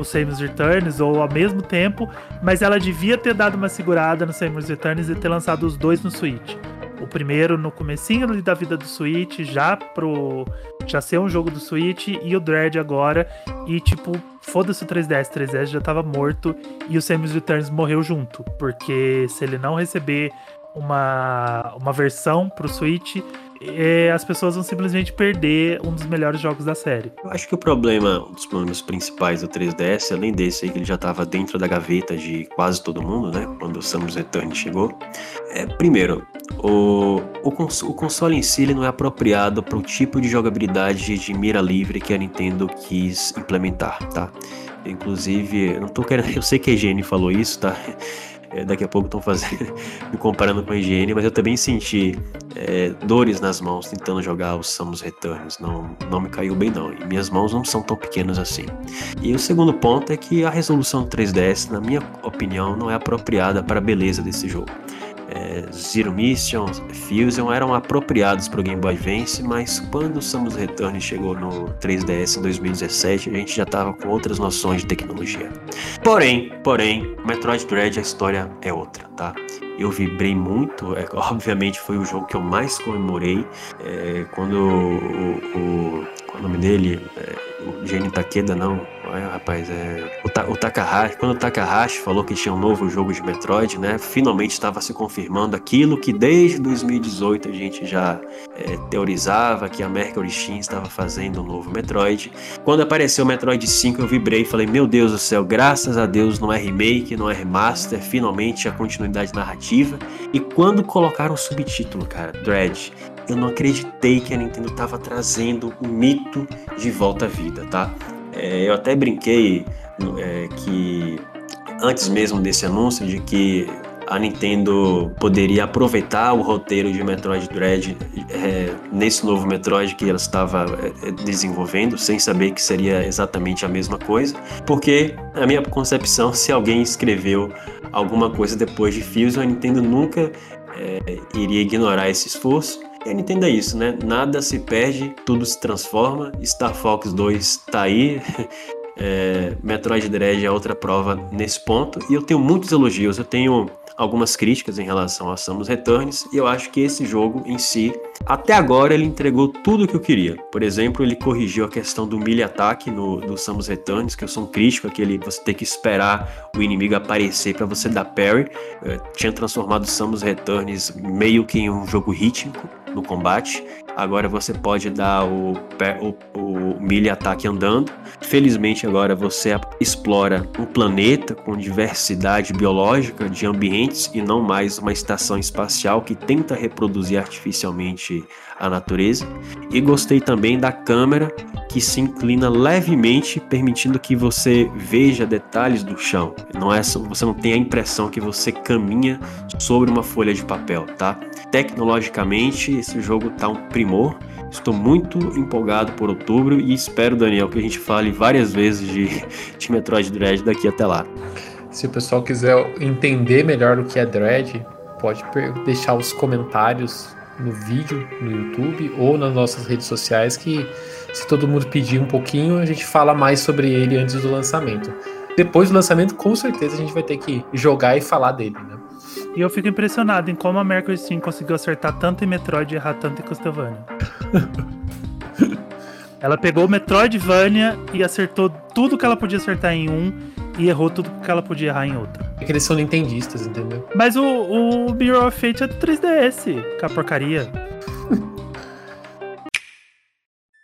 o Samus Returns ou ao mesmo tempo, mas ela devia ter dado uma segurada no Samus Returns e ter lançado os dois no Switch o primeiro no comecinho da vida do Switch, já pro já ser um jogo do Switch e o Dread agora. E tipo, foda-se o 3DS, o 3DS já tava morto e o Samus Returns morreu junto, porque se ele não receber uma uma versão pro Switch, é, as pessoas vão simplesmente perder um dos melhores jogos da série. Eu acho que o problema, um dos problemas principais do 3DS, além desse aí que ele já estava dentro da gaveta de quase todo mundo, né? Quando o Samus Return chegou, é primeiro o, o, cons o console em si não é apropriado para o tipo de jogabilidade de mira livre que a Nintendo quis implementar, tá? Inclusive, eu não tô querendo, eu sei que a Jenny falou isso, tá? É, daqui a pouco estão fazendo, me comparando com a higiene, mas eu também senti é, dores nas mãos tentando jogar os Samus Returns. Não, não me caiu bem, não. E minhas mãos não são tão pequenas assim. E o segundo ponto é que a resolução 3DS, na minha opinião, não é apropriada para a beleza desse jogo é, Zero Mission, Fusion eram apropriados para o Game Boy Advance, mas quando o Samus Return chegou no 3DS em 2017, a gente já estava com outras noções de tecnologia. Porém, porém, Metroid Dread a história é outra, tá? Eu vibrei muito, é, obviamente foi o jogo que eu mais comemorei é, quando o, o, qual é o nome dele, é, o Gene Takeda não, Olha, rapaz, é. O, Ta o Takahashi, quando o Takahashi falou que tinha um novo jogo de Metroid, né? Finalmente estava se confirmando aquilo que desde 2018 a gente já é, teorizava que a Mercury Steam estava fazendo um novo Metroid. Quando apareceu o Metroid 5, eu vibrei e falei: Meu Deus do céu, graças a Deus não é remake, não é remaster, finalmente a continuidade narrativa. E quando colocaram o subtítulo, cara, Dread, eu não acreditei que a Nintendo estava trazendo o mito de volta à vida, tá? É, eu até brinquei é, que antes mesmo desse anúncio de que a Nintendo poderia aproveitar o roteiro de Metroid Dread é, nesse novo Metroid que ela estava é, desenvolvendo, sem saber que seria exatamente a mesma coisa, porque na minha concepção, se alguém escreveu alguma coisa depois de Fusion, a Nintendo nunca é, iria ignorar esse esforço E a Nintendo é isso, né? Nada se perde, tudo se transforma. Star Fox 2 tá aí. É, Metroid Dread é outra prova nesse ponto. E eu tenho muitos elogios. Eu tenho algumas críticas em relação a Samus Returns e eu acho que esse jogo em si, até agora ele entregou tudo o que eu queria. Por exemplo, ele corrigiu a questão do melee ataque no do Samus Returns, que eu sou um crítico, aquele você ter que esperar o inimigo aparecer para você dar parry. Eu tinha transformado Samus Returns meio que em um jogo rítmico no combate. Agora você pode dar o, o, o melee ataque andando. Felizmente agora você explora um planeta com diversidade biológica de ambientes e não mais uma estação espacial que tenta reproduzir artificialmente a natureza. E gostei também da câmera que se inclina levemente, permitindo que você veja detalhes do chão. Não é você não tem a impressão que você caminha sobre uma folha de papel, tá? Tecnologicamente, esse jogo tá um primor. Estou muito empolgado por outubro e espero, Daniel, que a gente fale várias vezes de, de Metroid Dread daqui até lá. Se o pessoal quiser entender melhor o que é Dread, pode deixar os comentários no vídeo no YouTube ou nas nossas redes sociais que se todo mundo pedir um pouquinho, a gente fala mais sobre ele antes do lançamento. Depois do lançamento, com certeza a gente vai ter que jogar e falar dele, né? E eu fico impressionado em como a Mercury Steam conseguiu acertar tanto em Metroid e errar tanto em Castlevania. ela pegou o Metroidvania e acertou tudo que ela podia acertar em um e errou tudo que ela podia errar em outro. É que eles são nintendistas, entendeu? Mas o, o Mirror of Fate é do 3DS, que a porcaria.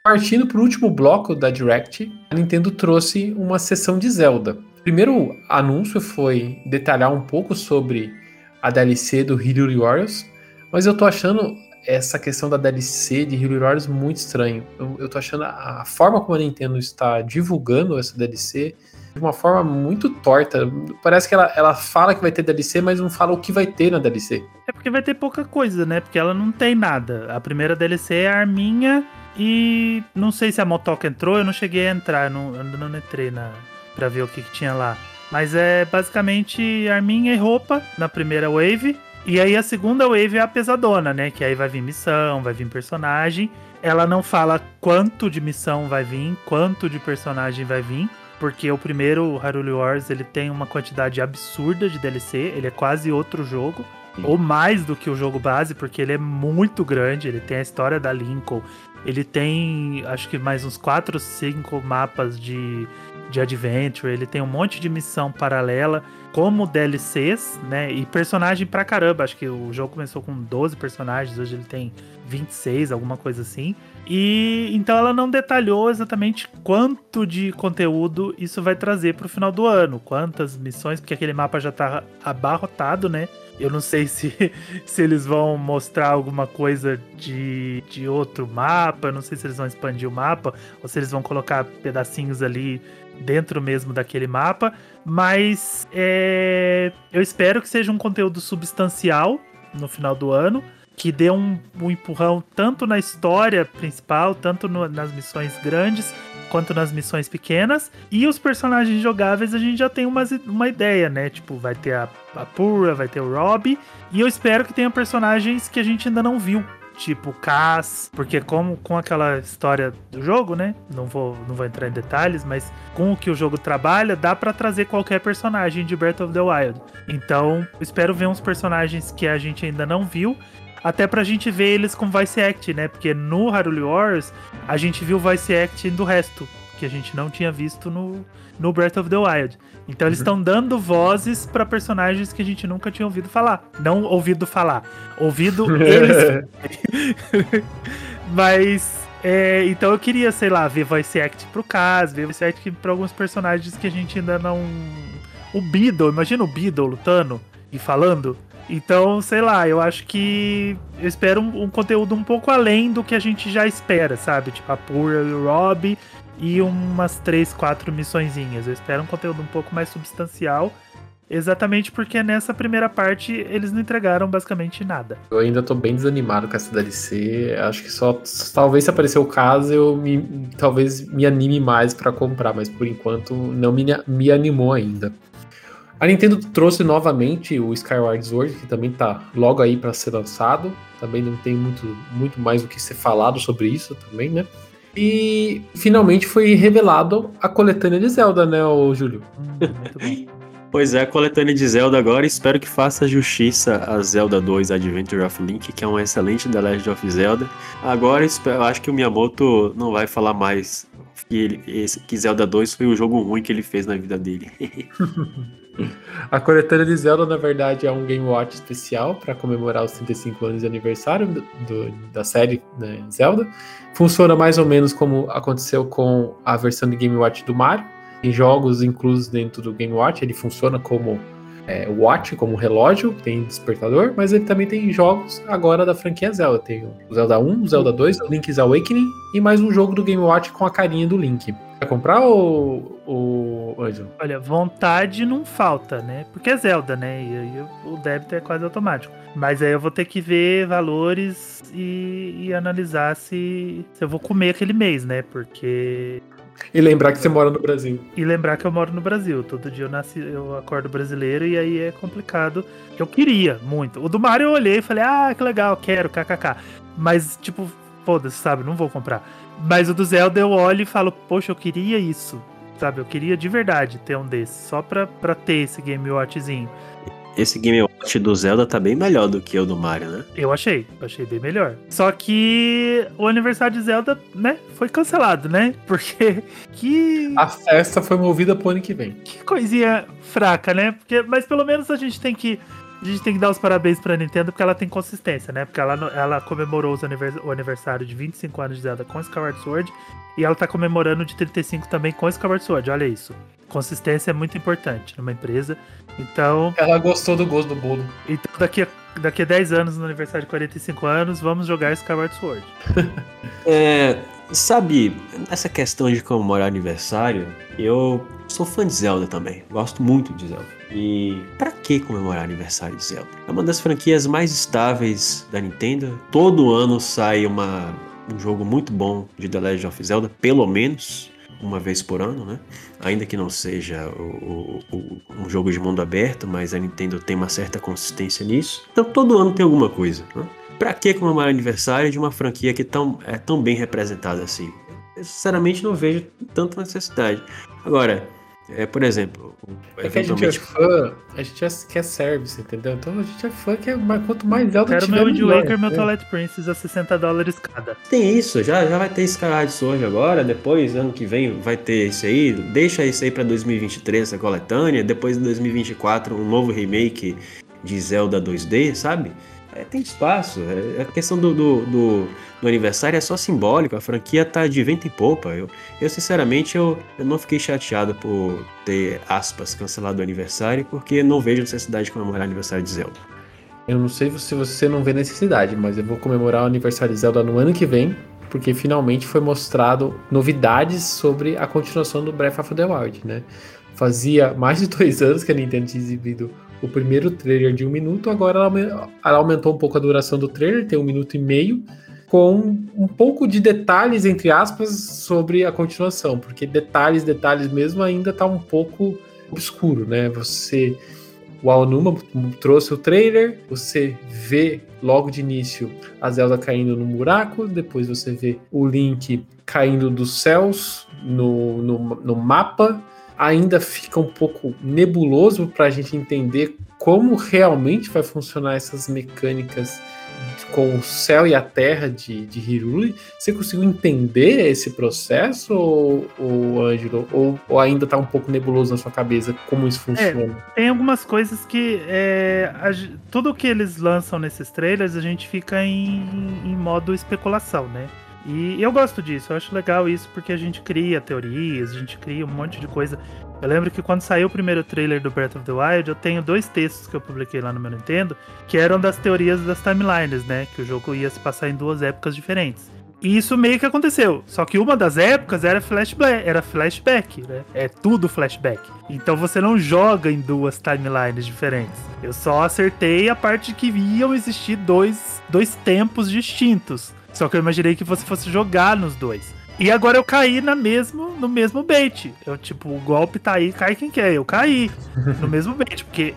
Partindo para o último bloco da Direct, a Nintendo trouxe uma sessão de Zelda. O primeiro anúncio foi detalhar um pouco sobre a DLC do Hyrule Warriors, mas eu tô achando essa questão da DLC de Hyrule Warriors muito estranho. Eu, eu tô achando a, a forma como a Nintendo está divulgando essa DLC de uma forma muito torta. Parece que ela, ela fala que vai ter DLC, mas não fala o que vai ter na DLC. É porque vai ter pouca coisa, né? Porque ela não tem nada. A primeira DLC é a Arminha e não sei se a Motoca entrou, eu não cheguei a entrar, eu não, eu não entrei na, pra ver o que, que tinha lá. Mas é basicamente Arminha e roupa na primeira wave. E aí a segunda wave é a pesadona, né? Que aí vai vir missão, vai vir personagem. Ela não fala quanto de missão vai vir, quanto de personagem vai vir porque o primeiro Hyrule Wars ele tem uma quantidade absurda de DLC, ele é quase outro jogo, Sim. ou mais do que o jogo base, porque ele é muito grande, ele tem a história da Lincoln, ele tem acho que mais uns 4 ou 5 mapas de, de adventure, ele tem um monte de missão paralela, como DLCs, né? E personagem pra caramba. Acho que o jogo começou com 12 personagens, hoje ele tem 26, alguma coisa assim. E então ela não detalhou exatamente quanto de conteúdo isso vai trazer para o final do ano, quantas missões, porque aquele mapa já tá abarrotado, né? Eu não sei se, se eles vão mostrar alguma coisa de, de outro mapa, eu não sei se eles vão expandir o mapa ou se eles vão colocar pedacinhos ali dentro mesmo daquele mapa, mas é, eu espero que seja um conteúdo substancial no final do ano que dê um, um empurrão tanto na história principal, tanto no, nas missões grandes, quanto nas missões pequenas. E os personagens jogáveis a gente já tem uma, uma ideia, né? Tipo, vai ter a, a Pura, vai ter o Rob. E eu espero que tenha personagens que a gente ainda não viu. Tipo Cass, porque como com aquela história do jogo, né? Não vou, não vou entrar em detalhes, mas com o que o jogo trabalha, dá para trazer qualquer personagem de Breath of the Wild. Então, espero ver uns personagens que a gente ainda não viu até pra gente ver eles com voice act, né? Porque no Hyrule Wars a gente viu voice act do resto, que a gente não tinha visto no, no Breath of the Wild. Então eles estão uhum. dando vozes para personagens que a gente nunca tinha ouvido falar. Não ouvido falar, ouvido eles. Mas é, então eu queria, sei lá, ver voice act pro caso, ver voice act pra alguns personagens que a gente ainda não. O Beedle, imagina o Beedle lutando e falando. Então, sei lá, eu acho que eu espero um, um, conteúdo um pouco além do que a gente já espera, sabe? Tipo a Pura e o Rob e umas três, quatro missõezinhas. Eu espero um conteúdo um pouco mais substancial. Exatamente porque nessa primeira parte eles não entregaram basicamente nada. Eu ainda tô bem desanimado com essa DLC. Acho que só talvez se aparecer o caso eu me, talvez me anime mais para comprar, mas por enquanto não me, me animou ainda. A Nintendo trouxe novamente o Skyward Sword, que também tá logo aí para ser lançado. Também não tem muito, muito mais o que ser falado sobre isso também, né? E finalmente foi revelado a coletânea de Zelda, né, ô Júlio? Hum, muito bom. Pois é, a coletânea de Zelda agora. Espero que faça justiça a Zelda 2 Adventure of Link, que é um excelente The Legend of Zelda. Agora eu acho que o Miyamoto não vai falar mais que, ele, que Zelda 2 foi o jogo ruim que ele fez na vida dele. A coletânea de Zelda, na verdade, é um Game Watch especial para comemorar os 35 anos de aniversário do, da série né, Zelda. Funciona mais ou menos como aconteceu com a versão de Game Watch do Mario em jogos inclusos dentro do Game Watch, ele funciona como é, watch, como relógio, tem despertador, mas ele também tem jogos agora da franquia Zelda. Tem o Zelda 1, o Zelda 2, o Link's Awakening e mais um jogo do Game Watch com a carinha do Link. Vai comprar ou, o Anjo? Olha, vontade não falta, né? Porque é Zelda, né? E aí o débito é quase automático. Mas aí eu vou ter que ver valores e, e analisar se, se eu vou comer aquele mês, né? Porque e lembrar que você mora no Brasil. E lembrar que eu moro no Brasil. Todo dia eu nasci, eu acordo brasileiro e aí é complicado. Eu queria muito. O do Mario eu olhei e falei, ah, que legal, quero, kkk. Mas, tipo, foda-se, sabe? Não vou comprar. Mas o do Zelda eu olho e falo, poxa, eu queria isso. Sabe? Eu queria de verdade ter um desses. Só pra, pra ter esse Game Watchzinho. Esse Game Watch do Zelda tá bem melhor do que o do Mario, né? Eu achei, achei bem melhor. Só que o aniversário de Zelda, né, foi cancelado, né? Porque que. A festa foi movida pro ano que vem. Que coisinha fraca, né? Porque, mas pelo menos a gente tem que. A gente tem que dar os parabéns pra Nintendo porque ela tem consistência, né? Porque ela, ela comemorou o aniversário de 25 anos de Zelda com Skyward Sword e ela tá comemorando de 35 também com Skyward Sword, olha isso. Consistência é muito importante numa empresa. Então. Ela gostou do gosto do bolo. Então, daqui a, daqui a 10 anos, no aniversário de 45 anos, vamos jogar Skyward Sword. é, sabe, essa questão de comemorar aniversário, eu sou fã de Zelda também. Gosto muito de Zelda. E para que comemorar aniversário de Zelda? É uma das franquias mais estáveis da Nintendo. Todo ano sai uma, um jogo muito bom de The Legend of Zelda, pelo menos uma vez por ano, né? Ainda que não seja o, o, um jogo de mundo aberto, mas a Nintendo tem uma certa consistência nisso. Então todo ano tem alguma coisa. Né? Pra que comemorar aniversário de uma franquia que tão, é tão bem representada assim? Eu sinceramente não vejo tanta necessidade. Agora, é, por exemplo, é que a gente é fã, a gente é, quer service, entendeu? Então a gente é fã que é, quanto mais Zelda Quero tiver, meu Wind Waker meu né? Twilight Princess a 60 dólares cada. Tem isso, já, já vai ter Skyward Sword agora, depois, ano que vem, vai ter esse aí. Deixa esse aí pra 2023, essa coletânea. Depois, em 2024, um novo remake de Zelda 2D, sabe? é, tem espaço. É, a questão do, do, do, do, aniversário é só simbólico. A franquia tá de vento e popa. Eu, eu sinceramente, eu, eu não fiquei chateado por ter, aspas, cancelado o aniversário, porque não vejo necessidade de comemorar o aniversário de Zelda. Eu não sei se você não vê necessidade, mas eu vou comemorar o aniversário de Zelda no ano que vem, porque finalmente foi mostrado novidades sobre a continuação do Breath of the Wild, né? Fazia mais de dois anos que a Nintendo tinha exibido o primeiro trailer de um minuto, agora ela, aumentou um pouco a duração do trailer, tem um minuto e meio, com um pouco de detalhes, entre aspas, sobre a continuação, porque detalhes, detalhes mesmo ainda tá um pouco obscuro, né? Você. O Aonuma trouxe o trailer, você vê logo de início a Zelda caindo no buraco, depois você vê o Link caindo dos céus no, no, no mapa, ainda fica um pouco nebuloso para a gente entender como realmente vai funcionar essas mecânicas com o céu e a terra de, de Hiruli. Você conseguiu entender esse processo, ou, ou? Ou, ou, ainda está um pouco nebuloso na sua cabeça como isso é, funciona? É, tem algumas coisas que. É, a, tudo que eles lançam nesses trailers, a gente fica em, em modo especulação, né? E eu gosto disso, eu acho legal isso porque a gente cria teorias, a gente cria um monte de coisa. Eu lembro que quando saiu o primeiro trailer do Breath of the Wild, eu tenho dois textos que eu publiquei lá no meu Nintendo, que eram das teorias das timelines, né? Que o jogo ia se passar em duas épocas diferentes. E isso meio que aconteceu. Só que uma das épocas era flashback, era flashback, né? É tudo flashback. Então você não joga em duas timelines diferentes. Eu só acertei a parte que iam existir dois, dois tempos distintos. Só que eu imaginei que você fosse jogar nos dois. E agora eu caí na mesmo, no mesmo bait. Eu, tipo, o golpe tá aí, cai quem quer. Eu caí no mesmo bait. Porque,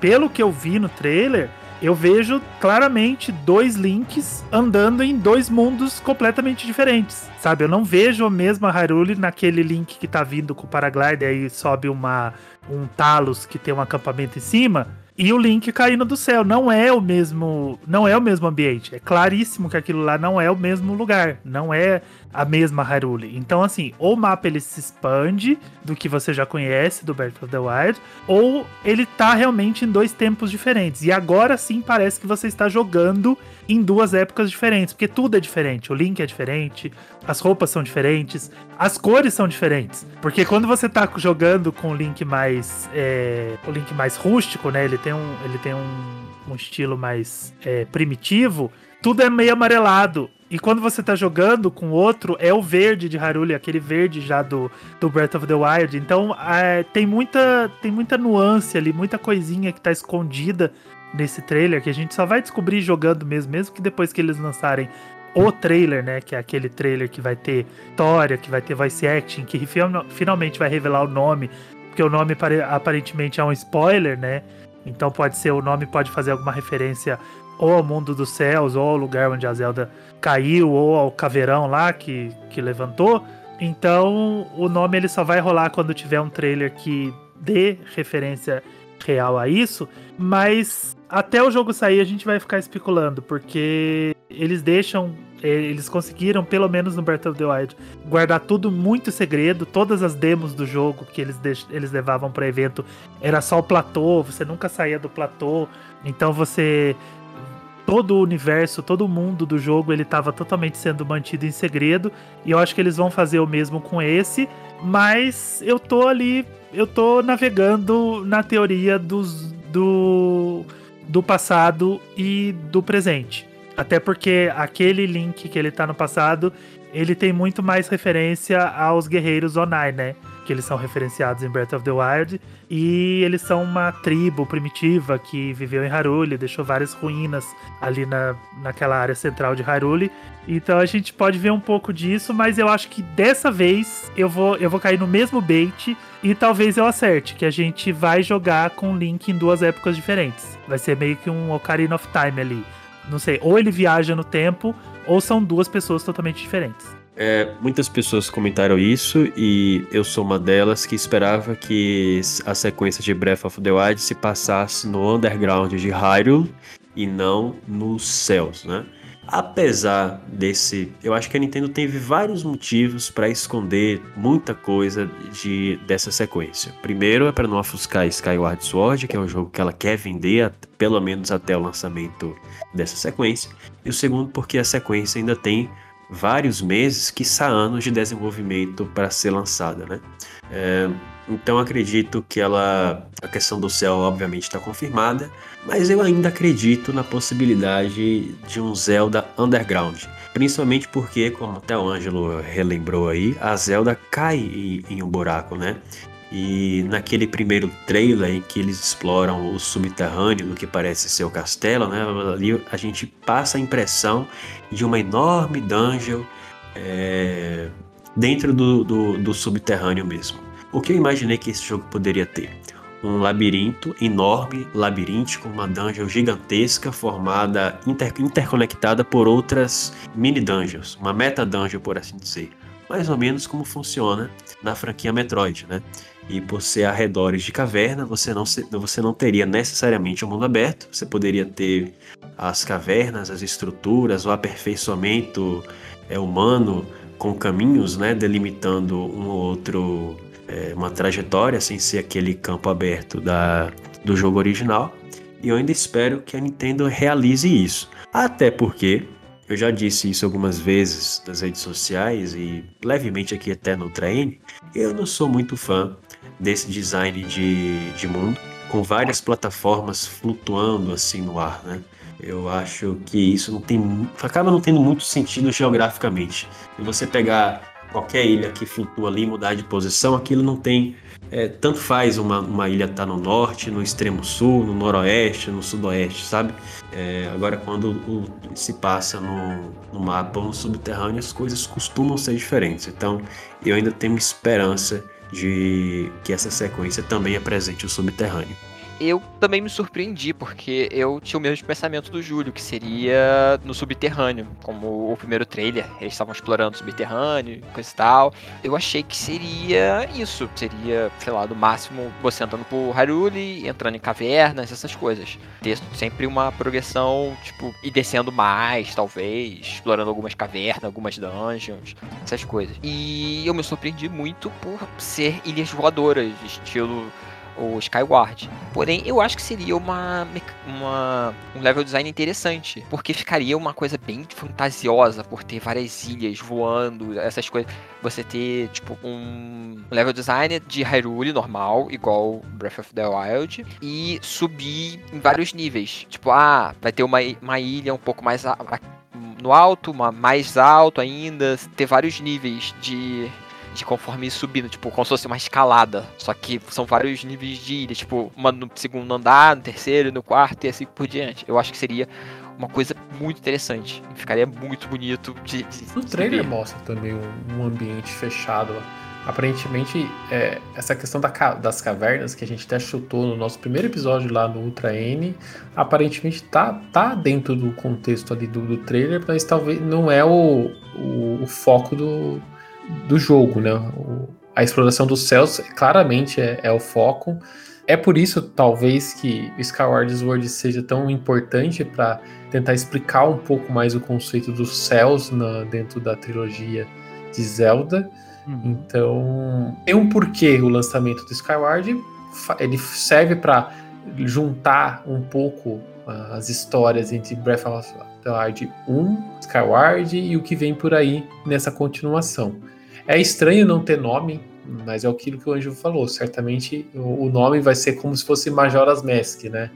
pelo que eu vi no trailer, eu vejo claramente dois links andando em dois mundos completamente diferentes. Sabe? Eu não vejo a mesma Hyrule naquele link que tá vindo com o paraglider aí sobe uma um Talos que tem um acampamento em cima e o Link caindo do céu. Não é o mesmo, não é o mesmo ambiente. É claríssimo que aquilo lá não é o mesmo lugar, não é a mesma Hyrule. Então assim, ou o mapa ele se expande do que você já conhece do Breath of the Wild, ou ele tá realmente em dois tempos diferentes. E agora sim parece que você está jogando em duas épocas diferentes, porque tudo é diferente. O Link é diferente, as roupas são diferentes, as cores são diferentes. Porque quando você tá jogando com o Link mais. É, o Link mais rústico, né? Ele tem um, ele tem um, um estilo mais é, primitivo, tudo é meio amarelado. E quando você tá jogando com outro, é o verde de Haruli, aquele verde já do, do Breath of the Wild. Então é, tem, muita, tem muita nuance ali, muita coisinha que tá escondida nesse trailer que a gente só vai descobrir jogando mesmo, mesmo que depois que eles lançarem o trailer, né? Que é aquele trailer que vai ter história, que vai ter voice acting, que finalmente vai revelar o nome, porque o nome aparentemente é um spoiler, né? Então pode ser o nome pode fazer alguma referência ou ao mundo dos céus, ou ao lugar onde a Zelda caiu, ou ao caveirão lá que, que levantou. Então o nome ele só vai rolar quando tiver um trailer que dê referência real a isso, mas até o jogo sair a gente vai ficar especulando, porque eles deixam, eh, eles conseguiram, pelo menos no Breath of the Wild, guardar tudo muito segredo, todas as demos do jogo que eles, eles levavam para evento era só o platô, você nunca saía do platô, então você todo o universo, todo o mundo do jogo, ele estava totalmente sendo mantido em segredo, e eu acho que eles vão fazer o mesmo com esse, mas eu tô ali, eu tô navegando na teoria dos do do passado e do presente. Até porque aquele link que ele tá no passado, ele tem muito mais referência aos guerreiros Onai, né? Que eles são referenciados em Breath of the Wild. E eles são uma tribo primitiva que viveu em Hyrule, deixou várias ruínas ali na, naquela área central de Hyrule. Então a gente pode ver um pouco disso, mas eu acho que dessa vez eu vou, eu vou cair no mesmo bait e talvez eu acerte, que a gente vai jogar com Link em duas épocas diferentes. Vai ser meio que um Ocarina of Time ali. Não sei, ou ele viaja no tempo, ou são duas pessoas totalmente diferentes. É, muitas pessoas comentaram isso e eu sou uma delas que esperava que a sequência de Breath of the Wild se passasse no underground de Hyrule e não nos céus, né? Apesar desse, eu acho que a Nintendo teve vários motivos para esconder muita coisa de dessa sequência. Primeiro é para não ofuscar Skyward Sword, que é um jogo que ela quer vender pelo menos até o lançamento dessa sequência. E o segundo porque a sequência ainda tem vários meses, que anos de desenvolvimento para ser lançada, né? É, então acredito que ela, a questão do céu obviamente está confirmada, mas eu ainda acredito na possibilidade de um Zelda Underground. Principalmente porque, como até o Ângelo relembrou aí, a Zelda cai em, um buraco, né? E naquele primeiro trailer em que eles exploram o subterrâneo do que parece ser o castelo, né? Ali a gente passa a impressão de uma enorme dungeon é, dentro do, do, do subterrâneo mesmo. O que eu imaginei que esse jogo poderia ter? Um labirinto enorme, labiríntico, uma dungeon gigantesca formada, inter, interconectada por outras mini dungeons, uma meta dungeon por assim dizer. Mais ou menos como funciona na franquia Metroid, né? E por ser arredores de caverna, você não, você não teria necessariamente um mundo aberto, você poderia ter as cavernas, as estruturas, o aperfeiçoamento é, humano com caminhos, né, delimitando um ou outro é, uma trajetória sem ser aquele campo aberto da, do jogo original. E eu ainda espero que a Nintendo realize isso. Até porque eu já disse isso algumas vezes nas redes sociais e levemente aqui até no Train. Eu não sou muito fã desse design de, de mundo, com várias plataformas flutuando assim no ar, né? Eu acho que isso não tem, acaba não tendo muito sentido geograficamente. Se você pegar qualquer ilha que flutua ali mudar de posição, aquilo não tem. É, tanto faz uma, uma ilha estar tá no norte, no extremo sul, no noroeste, no sudoeste, sabe? É, agora, quando o, se passa no, no mapa ou no subterrâneo, as coisas costumam ser diferentes. Então, eu ainda tenho esperança de que essa sequência também apresente o subterrâneo eu também me surpreendi, porque eu tinha o mesmo pensamento do Júlio, que seria no subterrâneo, como o primeiro trailer, eles estavam explorando o subterrâneo, coisa e tal. Eu achei que seria isso, seria, sei lá, no máximo você andando por Hyrule, entrando em cavernas, essas coisas. Ter sempre uma progressão, tipo, e descendo mais, talvez, explorando algumas cavernas, algumas dungeons, essas coisas. E eu me surpreendi muito por ser ilhas voadoras, estilo o Skyward. Porém, eu acho que seria uma, uma, um level design interessante, porque ficaria uma coisa bem fantasiosa por ter várias ilhas voando, essas coisas. Você ter, tipo, um level design de Hyrule normal, igual Breath of the Wild, e subir em vários níveis. Tipo, ah, vai ter uma, uma ilha um pouco mais no alto, uma mais alto ainda, ter vários níveis de de conforme ir subindo, tipo, como se fosse uma escalada. Só que são vários níveis de ilha, tipo, uma no segundo andar, no terceiro, no quarto e assim por diante. Eu acho que seria uma coisa muito interessante. Ficaria muito bonito de. de no trailer mostra também um, um ambiente fechado. Aparentemente, é, essa questão da, das cavernas que a gente até chutou no nosso primeiro episódio lá no Ultra N, aparentemente tá, tá dentro do contexto ali do, do trailer, mas talvez não é o, o, o foco do, do jogo, né? O, a exploração dos céus claramente é, é, o foco. É por isso, talvez, que Skyward Sword seja tão importante para tentar explicar um pouco mais o conceito dos céus na, dentro da trilogia de Zelda. Uhum. Então, tem um porquê o lançamento do Skyward. Ele serve para juntar um pouco uh, as histórias entre Breath of the Wild 1, Skyward e o que vem por aí nessa continuação. É estranho não ter nome, mas é aquilo que o Anjo falou. Certamente o nome vai ser como se fosse Majora's Mask, né?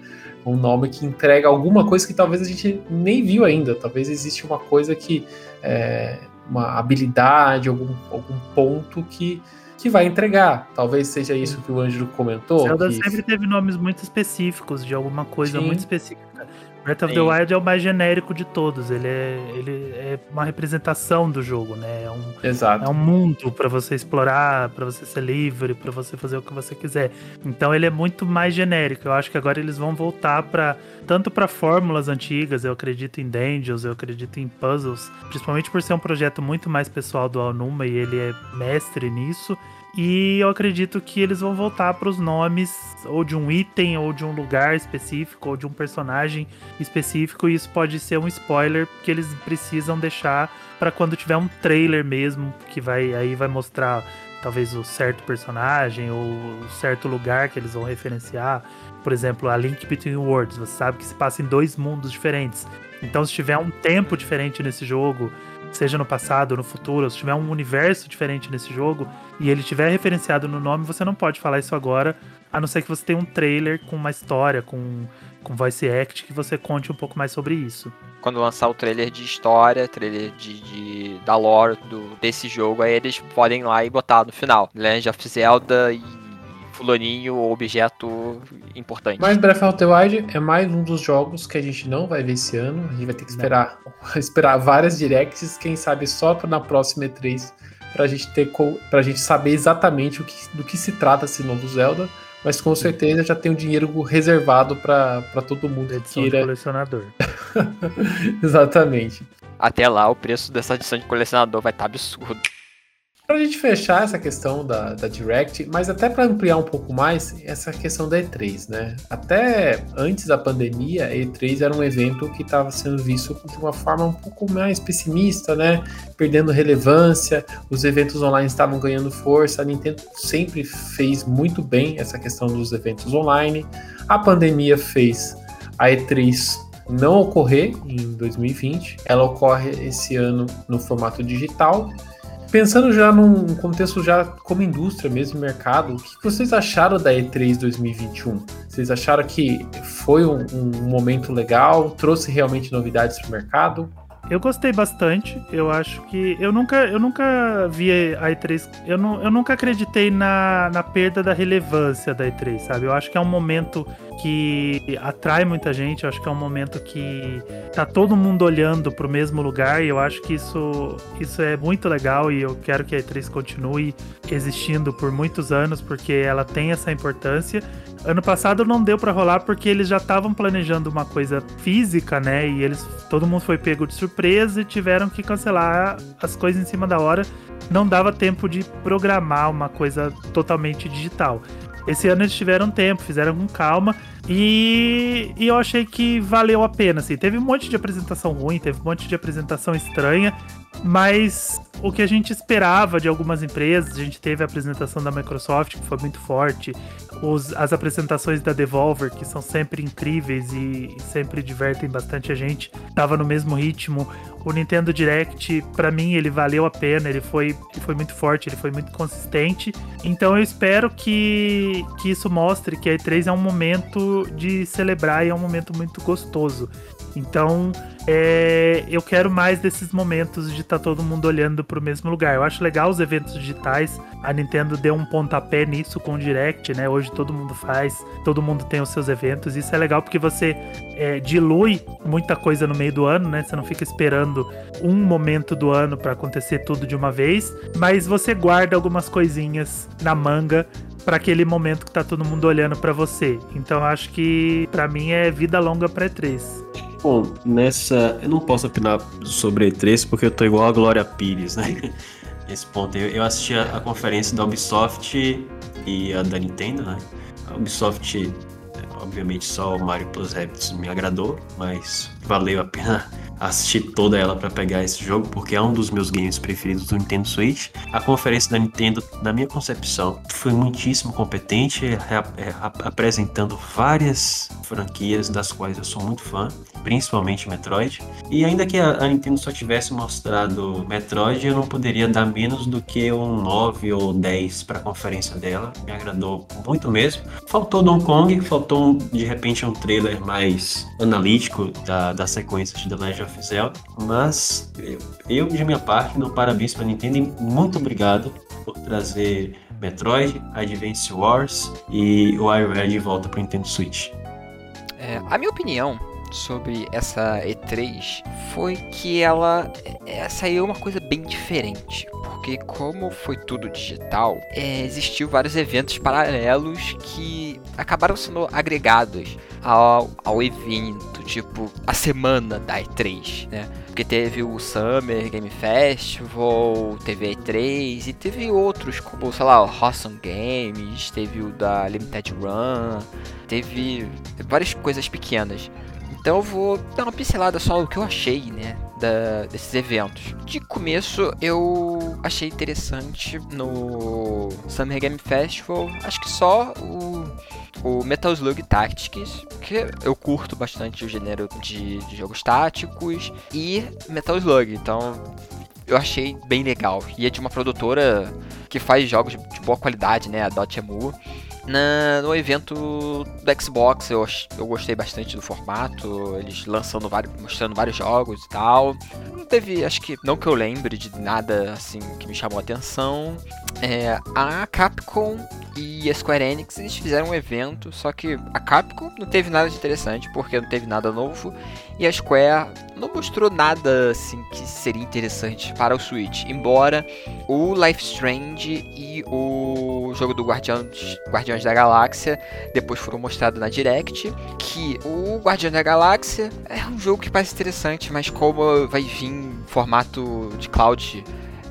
Um nome que entrega alguma coisa que talvez a gente nem viu ainda. Talvez existe uma coisa que. É, uma habilidade, algum, algum ponto que, que vai entregar. Talvez seja isso que o Ângelo comentou. Zelda que... sempre teve nomes muito específicos de alguma coisa Sim. muito específica. Breath of Sim. the Wild é o mais genérico de todos. Ele é, ele é uma representação do jogo, né? É um, Exato. É um mundo para você explorar, para você ser livre, para você fazer o que você quiser. Então ele é muito mais genérico. Eu acho que agora eles vão voltar para tanto para fórmulas antigas. Eu acredito em dungeons, eu acredito em puzzles, principalmente por ser um projeto muito mais pessoal do Alnuma e ele é mestre nisso. E eu acredito que eles vão voltar para os nomes ou de um item, ou de um lugar específico, ou de um personagem específico. E isso pode ser um spoiler que eles precisam deixar para quando tiver um trailer mesmo, que vai aí vai mostrar talvez o certo personagem ou o certo lugar que eles vão referenciar. Por exemplo, a Link Between Worlds, você sabe que se passa em dois mundos diferentes. Então, se tiver um tempo diferente nesse jogo, seja no passado ou no futuro, se tiver um universo diferente nesse jogo e ele tiver referenciado no nome, você não pode falar isso agora, a não ser que você tenha um trailer com uma história, com, com voice act, que você conte um pouco mais sobre isso. Quando lançar o trailer de história, trailer de, de da lore do, desse jogo, aí eles podem ir lá e botar no final. Legend of Zelda e fulaninho objeto importante. Mas Breath of the Wild é mais um dos jogos que a gente não vai ver esse ano. A gente vai ter que esperar, esperar várias directs, quem sabe só na próxima E3 pra gente ter pra gente saber exatamente o que, do que se trata esse novo Zelda. Mas com certeza já tem um dinheiro reservado para todo mundo edição que queira. De colecionador. exatamente. Até lá o preço dessa edição de colecionador vai estar tá absurdo. Para a gente fechar essa questão da, da Direct, mas até para ampliar um pouco mais, essa questão da E3, né? Até antes da pandemia, a E3 era um evento que estava sendo visto de uma forma um pouco mais pessimista, né? Perdendo relevância, os eventos online estavam ganhando força, a Nintendo sempre fez muito bem essa questão dos eventos online. A pandemia fez a E3 não ocorrer em 2020, ela ocorre esse ano no formato digital Pensando já num contexto já como indústria mesmo, mercado, o que vocês acharam da E3 2021? Vocês acharam que foi um, um momento legal, trouxe realmente novidades para o mercado? Eu gostei bastante. Eu acho que. Eu nunca, eu nunca vi a E3. Eu, não, eu nunca acreditei na, na perda da relevância da E3, sabe? Eu acho que é um momento que atrai muita gente. Eu acho que é um momento que tá todo mundo olhando pro mesmo lugar. E eu acho que isso, isso é muito legal. E eu quero que a E3 continue existindo por muitos anos, porque ela tem essa importância. Ano passado não deu para rolar porque eles já estavam planejando uma coisa física, né? E eles todo mundo foi pego de surpresa e tiveram que cancelar as coisas em cima da hora. Não dava tempo de programar uma coisa totalmente digital. Esse ano eles tiveram tempo, fizeram com calma e, e, eu achei que valeu a pena. Assim. Teve um monte de apresentação ruim, teve um monte de apresentação estranha, mas o que a gente esperava de algumas empresas, a gente teve a apresentação da Microsoft, que foi muito forte, os, as apresentações da Devolver, que são sempre incríveis e, sempre divertem bastante a gente, tava no mesmo ritmo. O Nintendo Direct, para mim, ele valeu a pena, ele foi, ele foi muito forte, ele foi muito consistente. Então eu espero que, que isso mostre que a E3 é um momento de celebrar e é um momento muito gostoso. Então, é, eu quero mais desses momentos de estar tá todo mundo olhando para o mesmo lugar. Eu acho legal os eventos digitais. A Nintendo deu um pontapé nisso com o Direct, né? Hoje todo mundo faz, todo mundo tem os seus eventos. Isso é legal porque você é, dilui muita coisa no meio do ano, né? Você não fica esperando um momento do ano para acontecer tudo de uma vez, mas você guarda algumas coisinhas na manga para aquele momento que tá todo mundo olhando para você. Então acho que para mim é vida longa para E3. Bom, nessa. Eu não posso opinar sobre E3 porque eu tô igual a Glória Pires, né? Nesse ponto. Eu, eu assisti a, a, conferência da Ubisoft e a da Nintendo, né? A Ubisoft, obviamente, só o Mario Plus Rabbids me agradou, mas valeu a pena assistir toda ela para pegar esse jogo, porque é um dos meus games preferidos do Nintendo Switch. A conferência da Nintendo, na minha concepção, foi muitíssimo competente, é, apresentando várias franquias das quais eu sou muito fã, principalmente Metroid. E ainda que a, a Nintendo só tivesse mostrado Metroid, eu não poderia dar menos do que um 9 ou 10 para a conferência dela. Me agradou muito mesmo. Faltou Donkey Kong, faltou de repente um trailer mais analítico da, da sequência de The Legend of Zelda, mas eu, de minha parte, dou parabéns para Nintendo e muito obrigado por trazer Metroid, Advance Wars e o WarioWare de volta para Nintendo Switch. É, a minha opinião sobre essa E3 foi que ela é, saiu uma coisa bem diferente. Porque como foi tudo digital, é, existiu vários eventos paralelos que acabaram sendo agregados ao, ao evento, tipo a semana da E3, né? Porque teve o Summer Game Festival, teve a E3 e teve outros, como, sei lá, o Awesome Games, teve o da Limited Run, teve várias coisas pequenas. Então eu vou dar uma pincelada só no que eu achei, né? Da, desses eventos. De começo eu achei interessante no Summer Game Festival, acho que só o, o Metal Slug Tactics, que eu curto bastante o gênero de, de jogos táticos, e Metal Slug, então eu achei bem legal. E é de uma produtora que faz jogos de boa qualidade, né? A Dotemu. Na, no evento do Xbox eu, eu gostei bastante do formato, eles lançando vários, mostrando vários jogos e tal. Não teve, acho que, não que eu lembre de nada assim que me chamou a atenção. É, a Capcom e a Square Enix eles fizeram um evento, só que a Capcom não teve nada de interessante porque não teve nada novo e a Square não mostrou nada assim que seria interessante para o Switch, embora o Life Strange e o jogo do Guardiões, Guardiões da Galáxia depois foram mostrados na Direct, que o Guardiões da Galáxia é um jogo que parece interessante, mas como vai vir em formato de cloud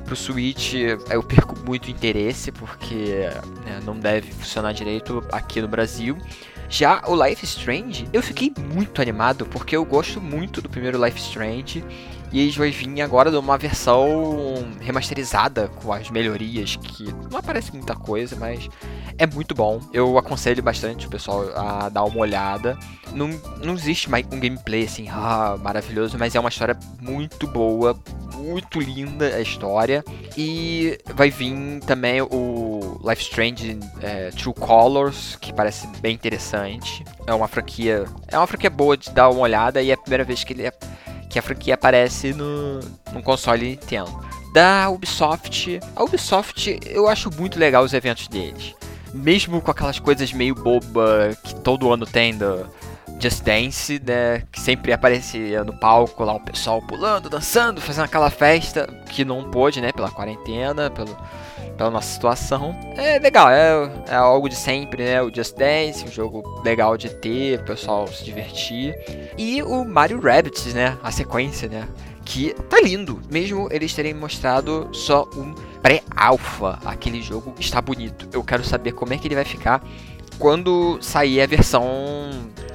pro Switch eu perco muito interesse, porque né, não deve funcionar direito aqui no Brasil. Já o Life Strange, eu fiquei muito animado, porque eu gosto muito do primeiro Life Strange. E eles vão vir agora de uma versão remasterizada com as melhorias, que não aparece muita coisa, mas é muito bom. Eu aconselho bastante o pessoal a dar uma olhada. Não, não existe mais um gameplay assim, ah, maravilhoso, mas é uma história muito boa, muito linda a história. E vai vir também o Life Strange é, True Colors, que parece bem interessante. É uma franquia. É uma franquia boa de dar uma olhada e é a primeira vez que ele é que a franquia aparece no, no console Nintendo. Da Ubisoft, a Ubisoft eu acho muito legal os eventos deles. Mesmo com aquelas coisas meio boba que todo ano tem do Just Dance, né? Que sempre aparecia no palco lá o pessoal pulando, dançando, fazendo aquela festa que não pôde, né? Pela quarentena, pelo, pela nossa situação. É legal, é, é algo de sempre, né? O Just Dance, um jogo legal de ter, o pessoal se divertir. E o Mario Rabbids, né? A sequência, né? Que tá lindo, mesmo eles terem mostrado só um pré-alpha. Aquele jogo está bonito. Eu quero saber como é que ele vai ficar quando sair a versão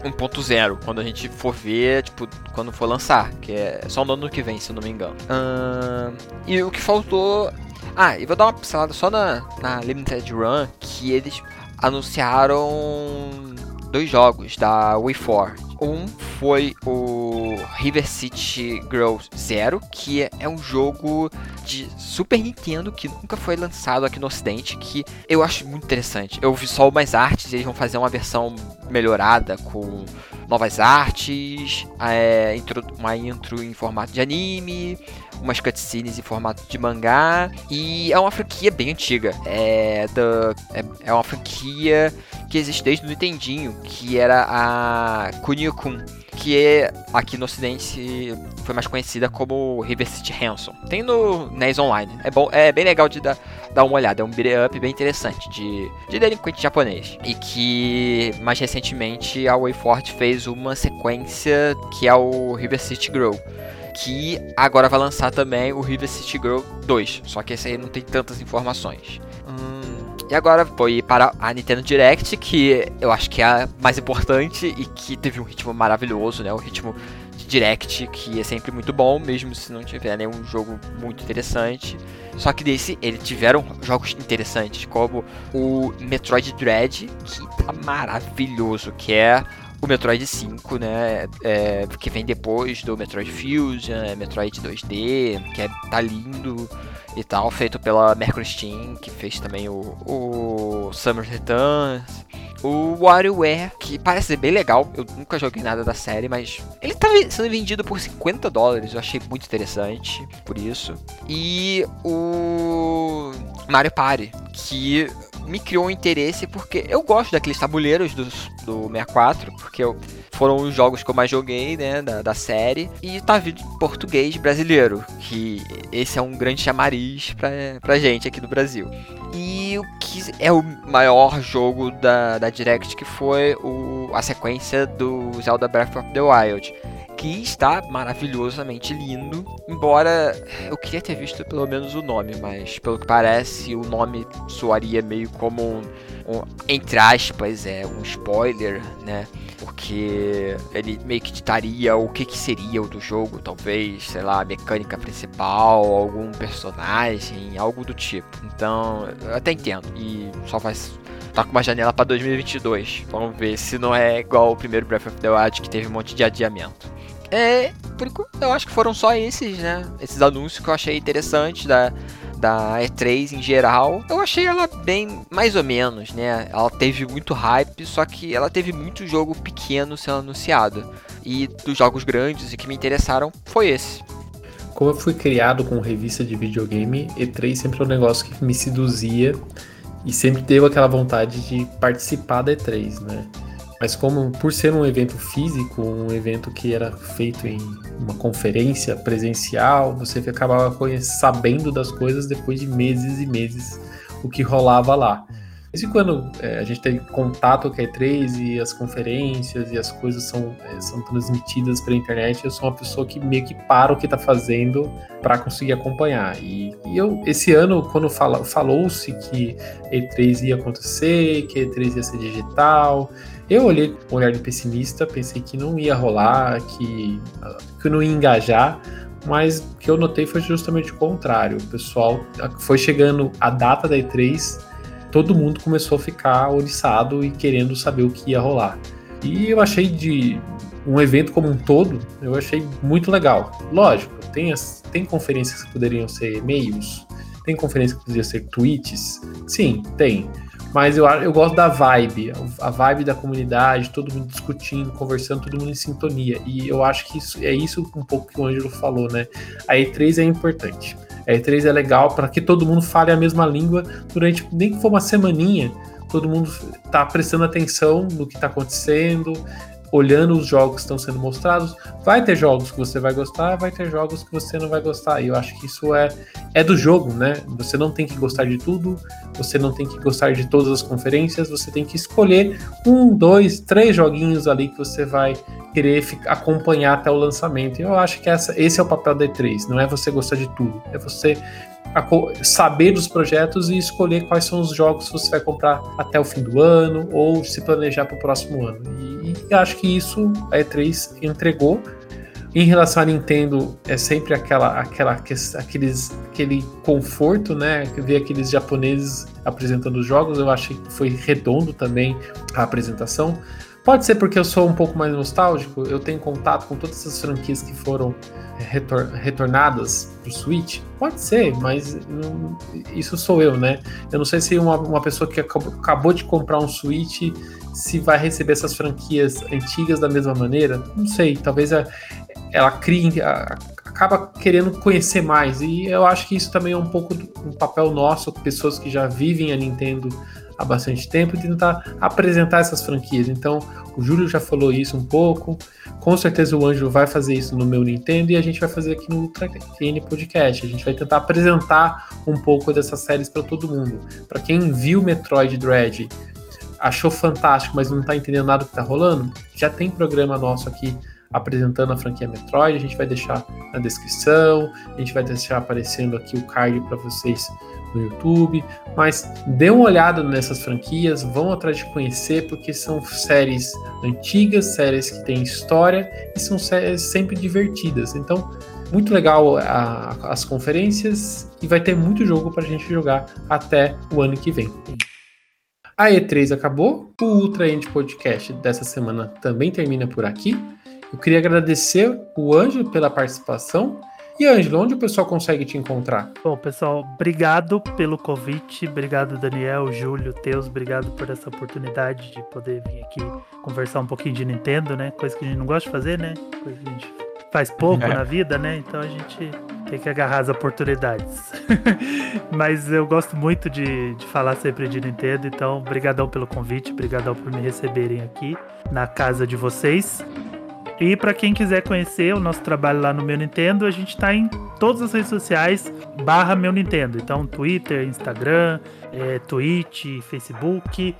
1.0, quando a gente for ver, tipo, quando for lançar, que é só no ano que vem, se eu não me engano. Uh, e o que faltou. Ah, e vou dar uma pincelada só na, na Limited Run, que eles anunciaram dois jogos da WayFor. Um foi o River City Girls Zero, que é um jogo de Super Nintendo que nunca foi lançado aqui no Ocidente, que eu acho muito interessante. Eu vi só umas artes, eles vão fazer uma versão melhorada com novas artes, é, uma intro em formato de anime, umas cutscenes em formato de mangá, e é uma franquia bem antiga. É, da, é, é uma franquia que existe desde o Nintendinho, que era a Kunio-kun, que é, aqui no ocidente foi mais conhecida como River City Ransom. Tem no NES Online. É bom, é bem legal de dar, dar uma olhada. É um beat'em up bem interessante de, de delinquente japonês. E que mais recentemente a WayForward fez uma sequência que é o River City Grow que agora vai lançar também o River City Girl 2, só que esse aí não tem tantas informações. Hum, e agora foi para a Nintendo Direct, que eu acho que é a mais importante e que teve um ritmo maravilhoso, né? O ritmo de Direct, que é sempre muito bom, mesmo se não tiver nenhum jogo muito interessante. Só que desse, eles tiveram jogos interessantes, como o Metroid Dread, que tá maravilhoso, que é o Metroid 5, né? É, que vem depois do Metroid Fusion, é Metroid 2D, que é, tá lindo e tal, feito pela Mercury Steam, que fez também o, o Summer Returns. O WarioWare, que parece ser bem legal, eu nunca joguei nada da série, mas ele tá sendo vendido por 50 dólares, eu achei muito interessante por isso. E o Mario Party, que me criou um interesse porque eu gosto daqueles tabuleiros do, do 64, porque eu, foram os jogos que eu mais joguei, né, da, da série, e tá vindo português brasileiro, que esse é um grande chamariz pra, pra gente aqui do Brasil. E o que é o maior jogo da, da Direct, que foi o, a sequência do Zelda Breath of the Wild está maravilhosamente lindo. Embora eu queria ter visto pelo menos o nome, mas pelo que parece, o nome soaria meio como um, um entre aspas, é um spoiler, né? Porque ele meio que ditaria o que, que seria o do jogo, talvez, sei lá, a mecânica principal, algum personagem, algo do tipo. Então, eu até entendo. E só faz tá com uma janela para 2022. Vamos ver se não é igual o primeiro Breath of the Wild que teve um monte de adiamento. É, por eu acho que foram só esses, né? Esses anúncios que eu achei interessantes da, da E3 em geral. Eu achei ela bem mais ou menos, né? Ela teve muito hype, só que ela teve muito jogo pequeno sendo anunciado. E dos jogos grandes e que me interessaram foi esse. Como eu fui criado com revista de videogame, E3 sempre é um negócio que me seduzia e sempre deu aquela vontade de participar da E3, né? Mas como por ser um evento físico, um evento que era feito em uma conferência presencial, você acabava sabendo das coisas depois de meses e meses o que rolava lá. Mas quando é, a gente tem contato com a E3 e as conferências e as coisas são, é, são transmitidas pela internet, eu sou uma pessoa que meio que para o que está fazendo para conseguir acompanhar. E, e, eu, esse ano, quando fala, falou-se que E3 ia acontecer, que E3 ia ser digital, eu olhei com um olhar de pessimista, pensei que não ia rolar, que, que não ia engajar, mas o que eu notei foi justamente o contrário. O pessoal foi chegando a data da E3, todo mundo começou a ficar oriçado e querendo saber o que ia rolar. E eu achei de um evento como um todo, eu achei muito legal. Lógico, tem, as, tem conferências que poderiam ser e-mails, tem conferências que poderiam ser tweets, sim, tem. Mas eu, eu gosto da vibe, a vibe da comunidade, todo mundo discutindo, conversando, todo mundo em sintonia. E eu acho que isso, é isso um pouco que o Ângelo falou, né? A E3 é importante. A E3 é legal para que todo mundo fale a mesma língua durante, nem que for uma semaninha, todo mundo tá prestando atenção no que está acontecendo, olhando os jogos que estão sendo mostrados. Vai ter jogos que você vai gostar, vai ter jogos que você não vai gostar. E eu acho que isso é, é do jogo, né? Você não tem que gostar de tudo, você não tem que gostar de todas as conferências, você tem que escolher um, dois, três joguinhos ali que você vai querer acompanhar até o lançamento. E eu acho que essa, esse é o papel da E3, não é você gostar de tudo, é você saber dos projetos e escolher quais são os jogos que você vai comprar até o fim do ano ou se planejar para o próximo ano. E, e, acho que isso a E3 entregou. Em relação à Nintendo, é sempre aquela, aquela, aqueles, aquele conforto, né? Ver aqueles japoneses apresentando os jogos. Eu acho que foi redondo também a apresentação. Pode ser porque eu sou um pouco mais nostálgico, eu tenho contato com todas essas franquias que foram é, retor retornadas pro Switch. Pode ser, mas não, isso sou eu, né? Eu não sei se uma, uma pessoa que acabou, acabou de comprar um Switch se vai receber essas franquias antigas da mesma maneira. Não sei, talvez a, ela crie, a, acaba querendo conhecer mais. E eu acho que isso também é um pouco do, um papel nosso, pessoas que já vivem a Nintendo há bastante tempo e tentar apresentar essas franquias. Então, o Júlio já falou isso um pouco. Com certeza o Ângelo vai fazer isso no meu Nintendo e a gente vai fazer aqui no Ultra N Podcast. A gente vai tentar apresentar um pouco dessas séries para todo mundo. Para quem viu Metroid Dread, achou fantástico, mas não está entendendo nada do que está rolando, já tem programa nosso aqui apresentando a franquia Metroid. A gente vai deixar na descrição, a gente vai deixar aparecendo aqui o card para vocês no YouTube, mas dê uma olhada nessas franquias, vão atrás de conhecer, porque são séries antigas, séries que têm história e são séries sempre divertidas. Então, muito legal a, as conferências e vai ter muito jogo para a gente jogar até o ano que vem. A E3 acabou, o Ultra End Podcast dessa semana também termina por aqui. Eu queria agradecer o Anjo pela participação e Ângelo, onde o pessoal consegue te encontrar? Bom, pessoal, obrigado pelo convite, obrigado Daniel, Júlio, Teus, obrigado por essa oportunidade de poder vir aqui conversar um pouquinho de Nintendo, né? Coisa que a gente não gosta de fazer, né? Coisa que a gente faz pouco é. na vida, né? Então a gente tem que agarrar as oportunidades. Mas eu gosto muito de, de falar sempre de Nintendo, então obrigadão pelo convite, obrigadão por me receberem aqui na casa de vocês. E para quem quiser conhecer o nosso trabalho lá no Meu Nintendo, a gente está em todas as redes sociais barra Meu Nintendo. Então, Twitter, Instagram, é, Twitch, Facebook.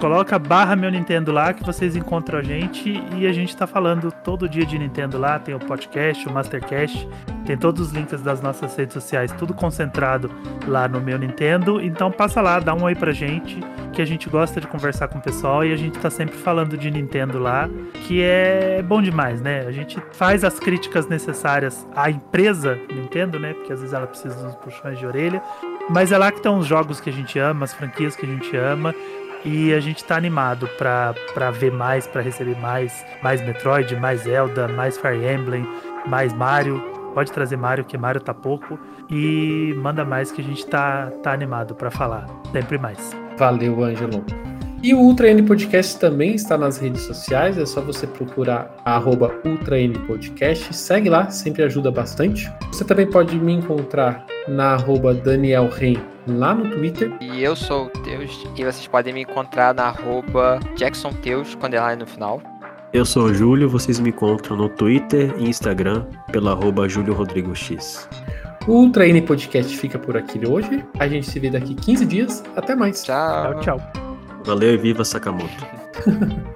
Coloca barra meu Nintendo lá que vocês encontram a gente e a gente está falando todo dia de Nintendo lá. Tem o podcast, o Mastercast, tem todos os links das nossas redes sociais, tudo concentrado lá no meu Nintendo. Então passa lá, dá um oi pra gente, que a gente gosta de conversar com o pessoal e a gente tá sempre falando de Nintendo lá, que é bom demais, né? A gente faz as críticas necessárias à empresa Nintendo, né? Porque às vezes ela precisa dos puxões de orelha. Mas é lá que estão os jogos que a gente ama, as franquias que a gente ama. E a gente tá animado pra, pra ver mais, pra receber mais, mais Metroid, mais Zelda, mais Fire Emblem, mais Mario. Pode trazer Mario, que Mario tá pouco. E manda mais que a gente tá, tá animado para falar. Sempre mais. Valeu, Ângelo. E o Ultra N Podcast também está nas redes sociais, é só você procurar arroba Ultra N Podcast, segue lá, sempre ajuda bastante. Você também pode me encontrar na arroba Daniel Reim lá no Twitter. E eu sou o Teus, e vocês podem me encontrar na arroba Jackson Teus, quando é lá no final. Eu sou o Júlio, vocês me encontram no Twitter e Instagram pelo arroba Júlio Rodrigo X. O Ultra N Podcast fica por aqui hoje. A gente se vê daqui 15 dias. Até mais. Tchau. Tchau, tchau. Valeu e viva Sakamoto.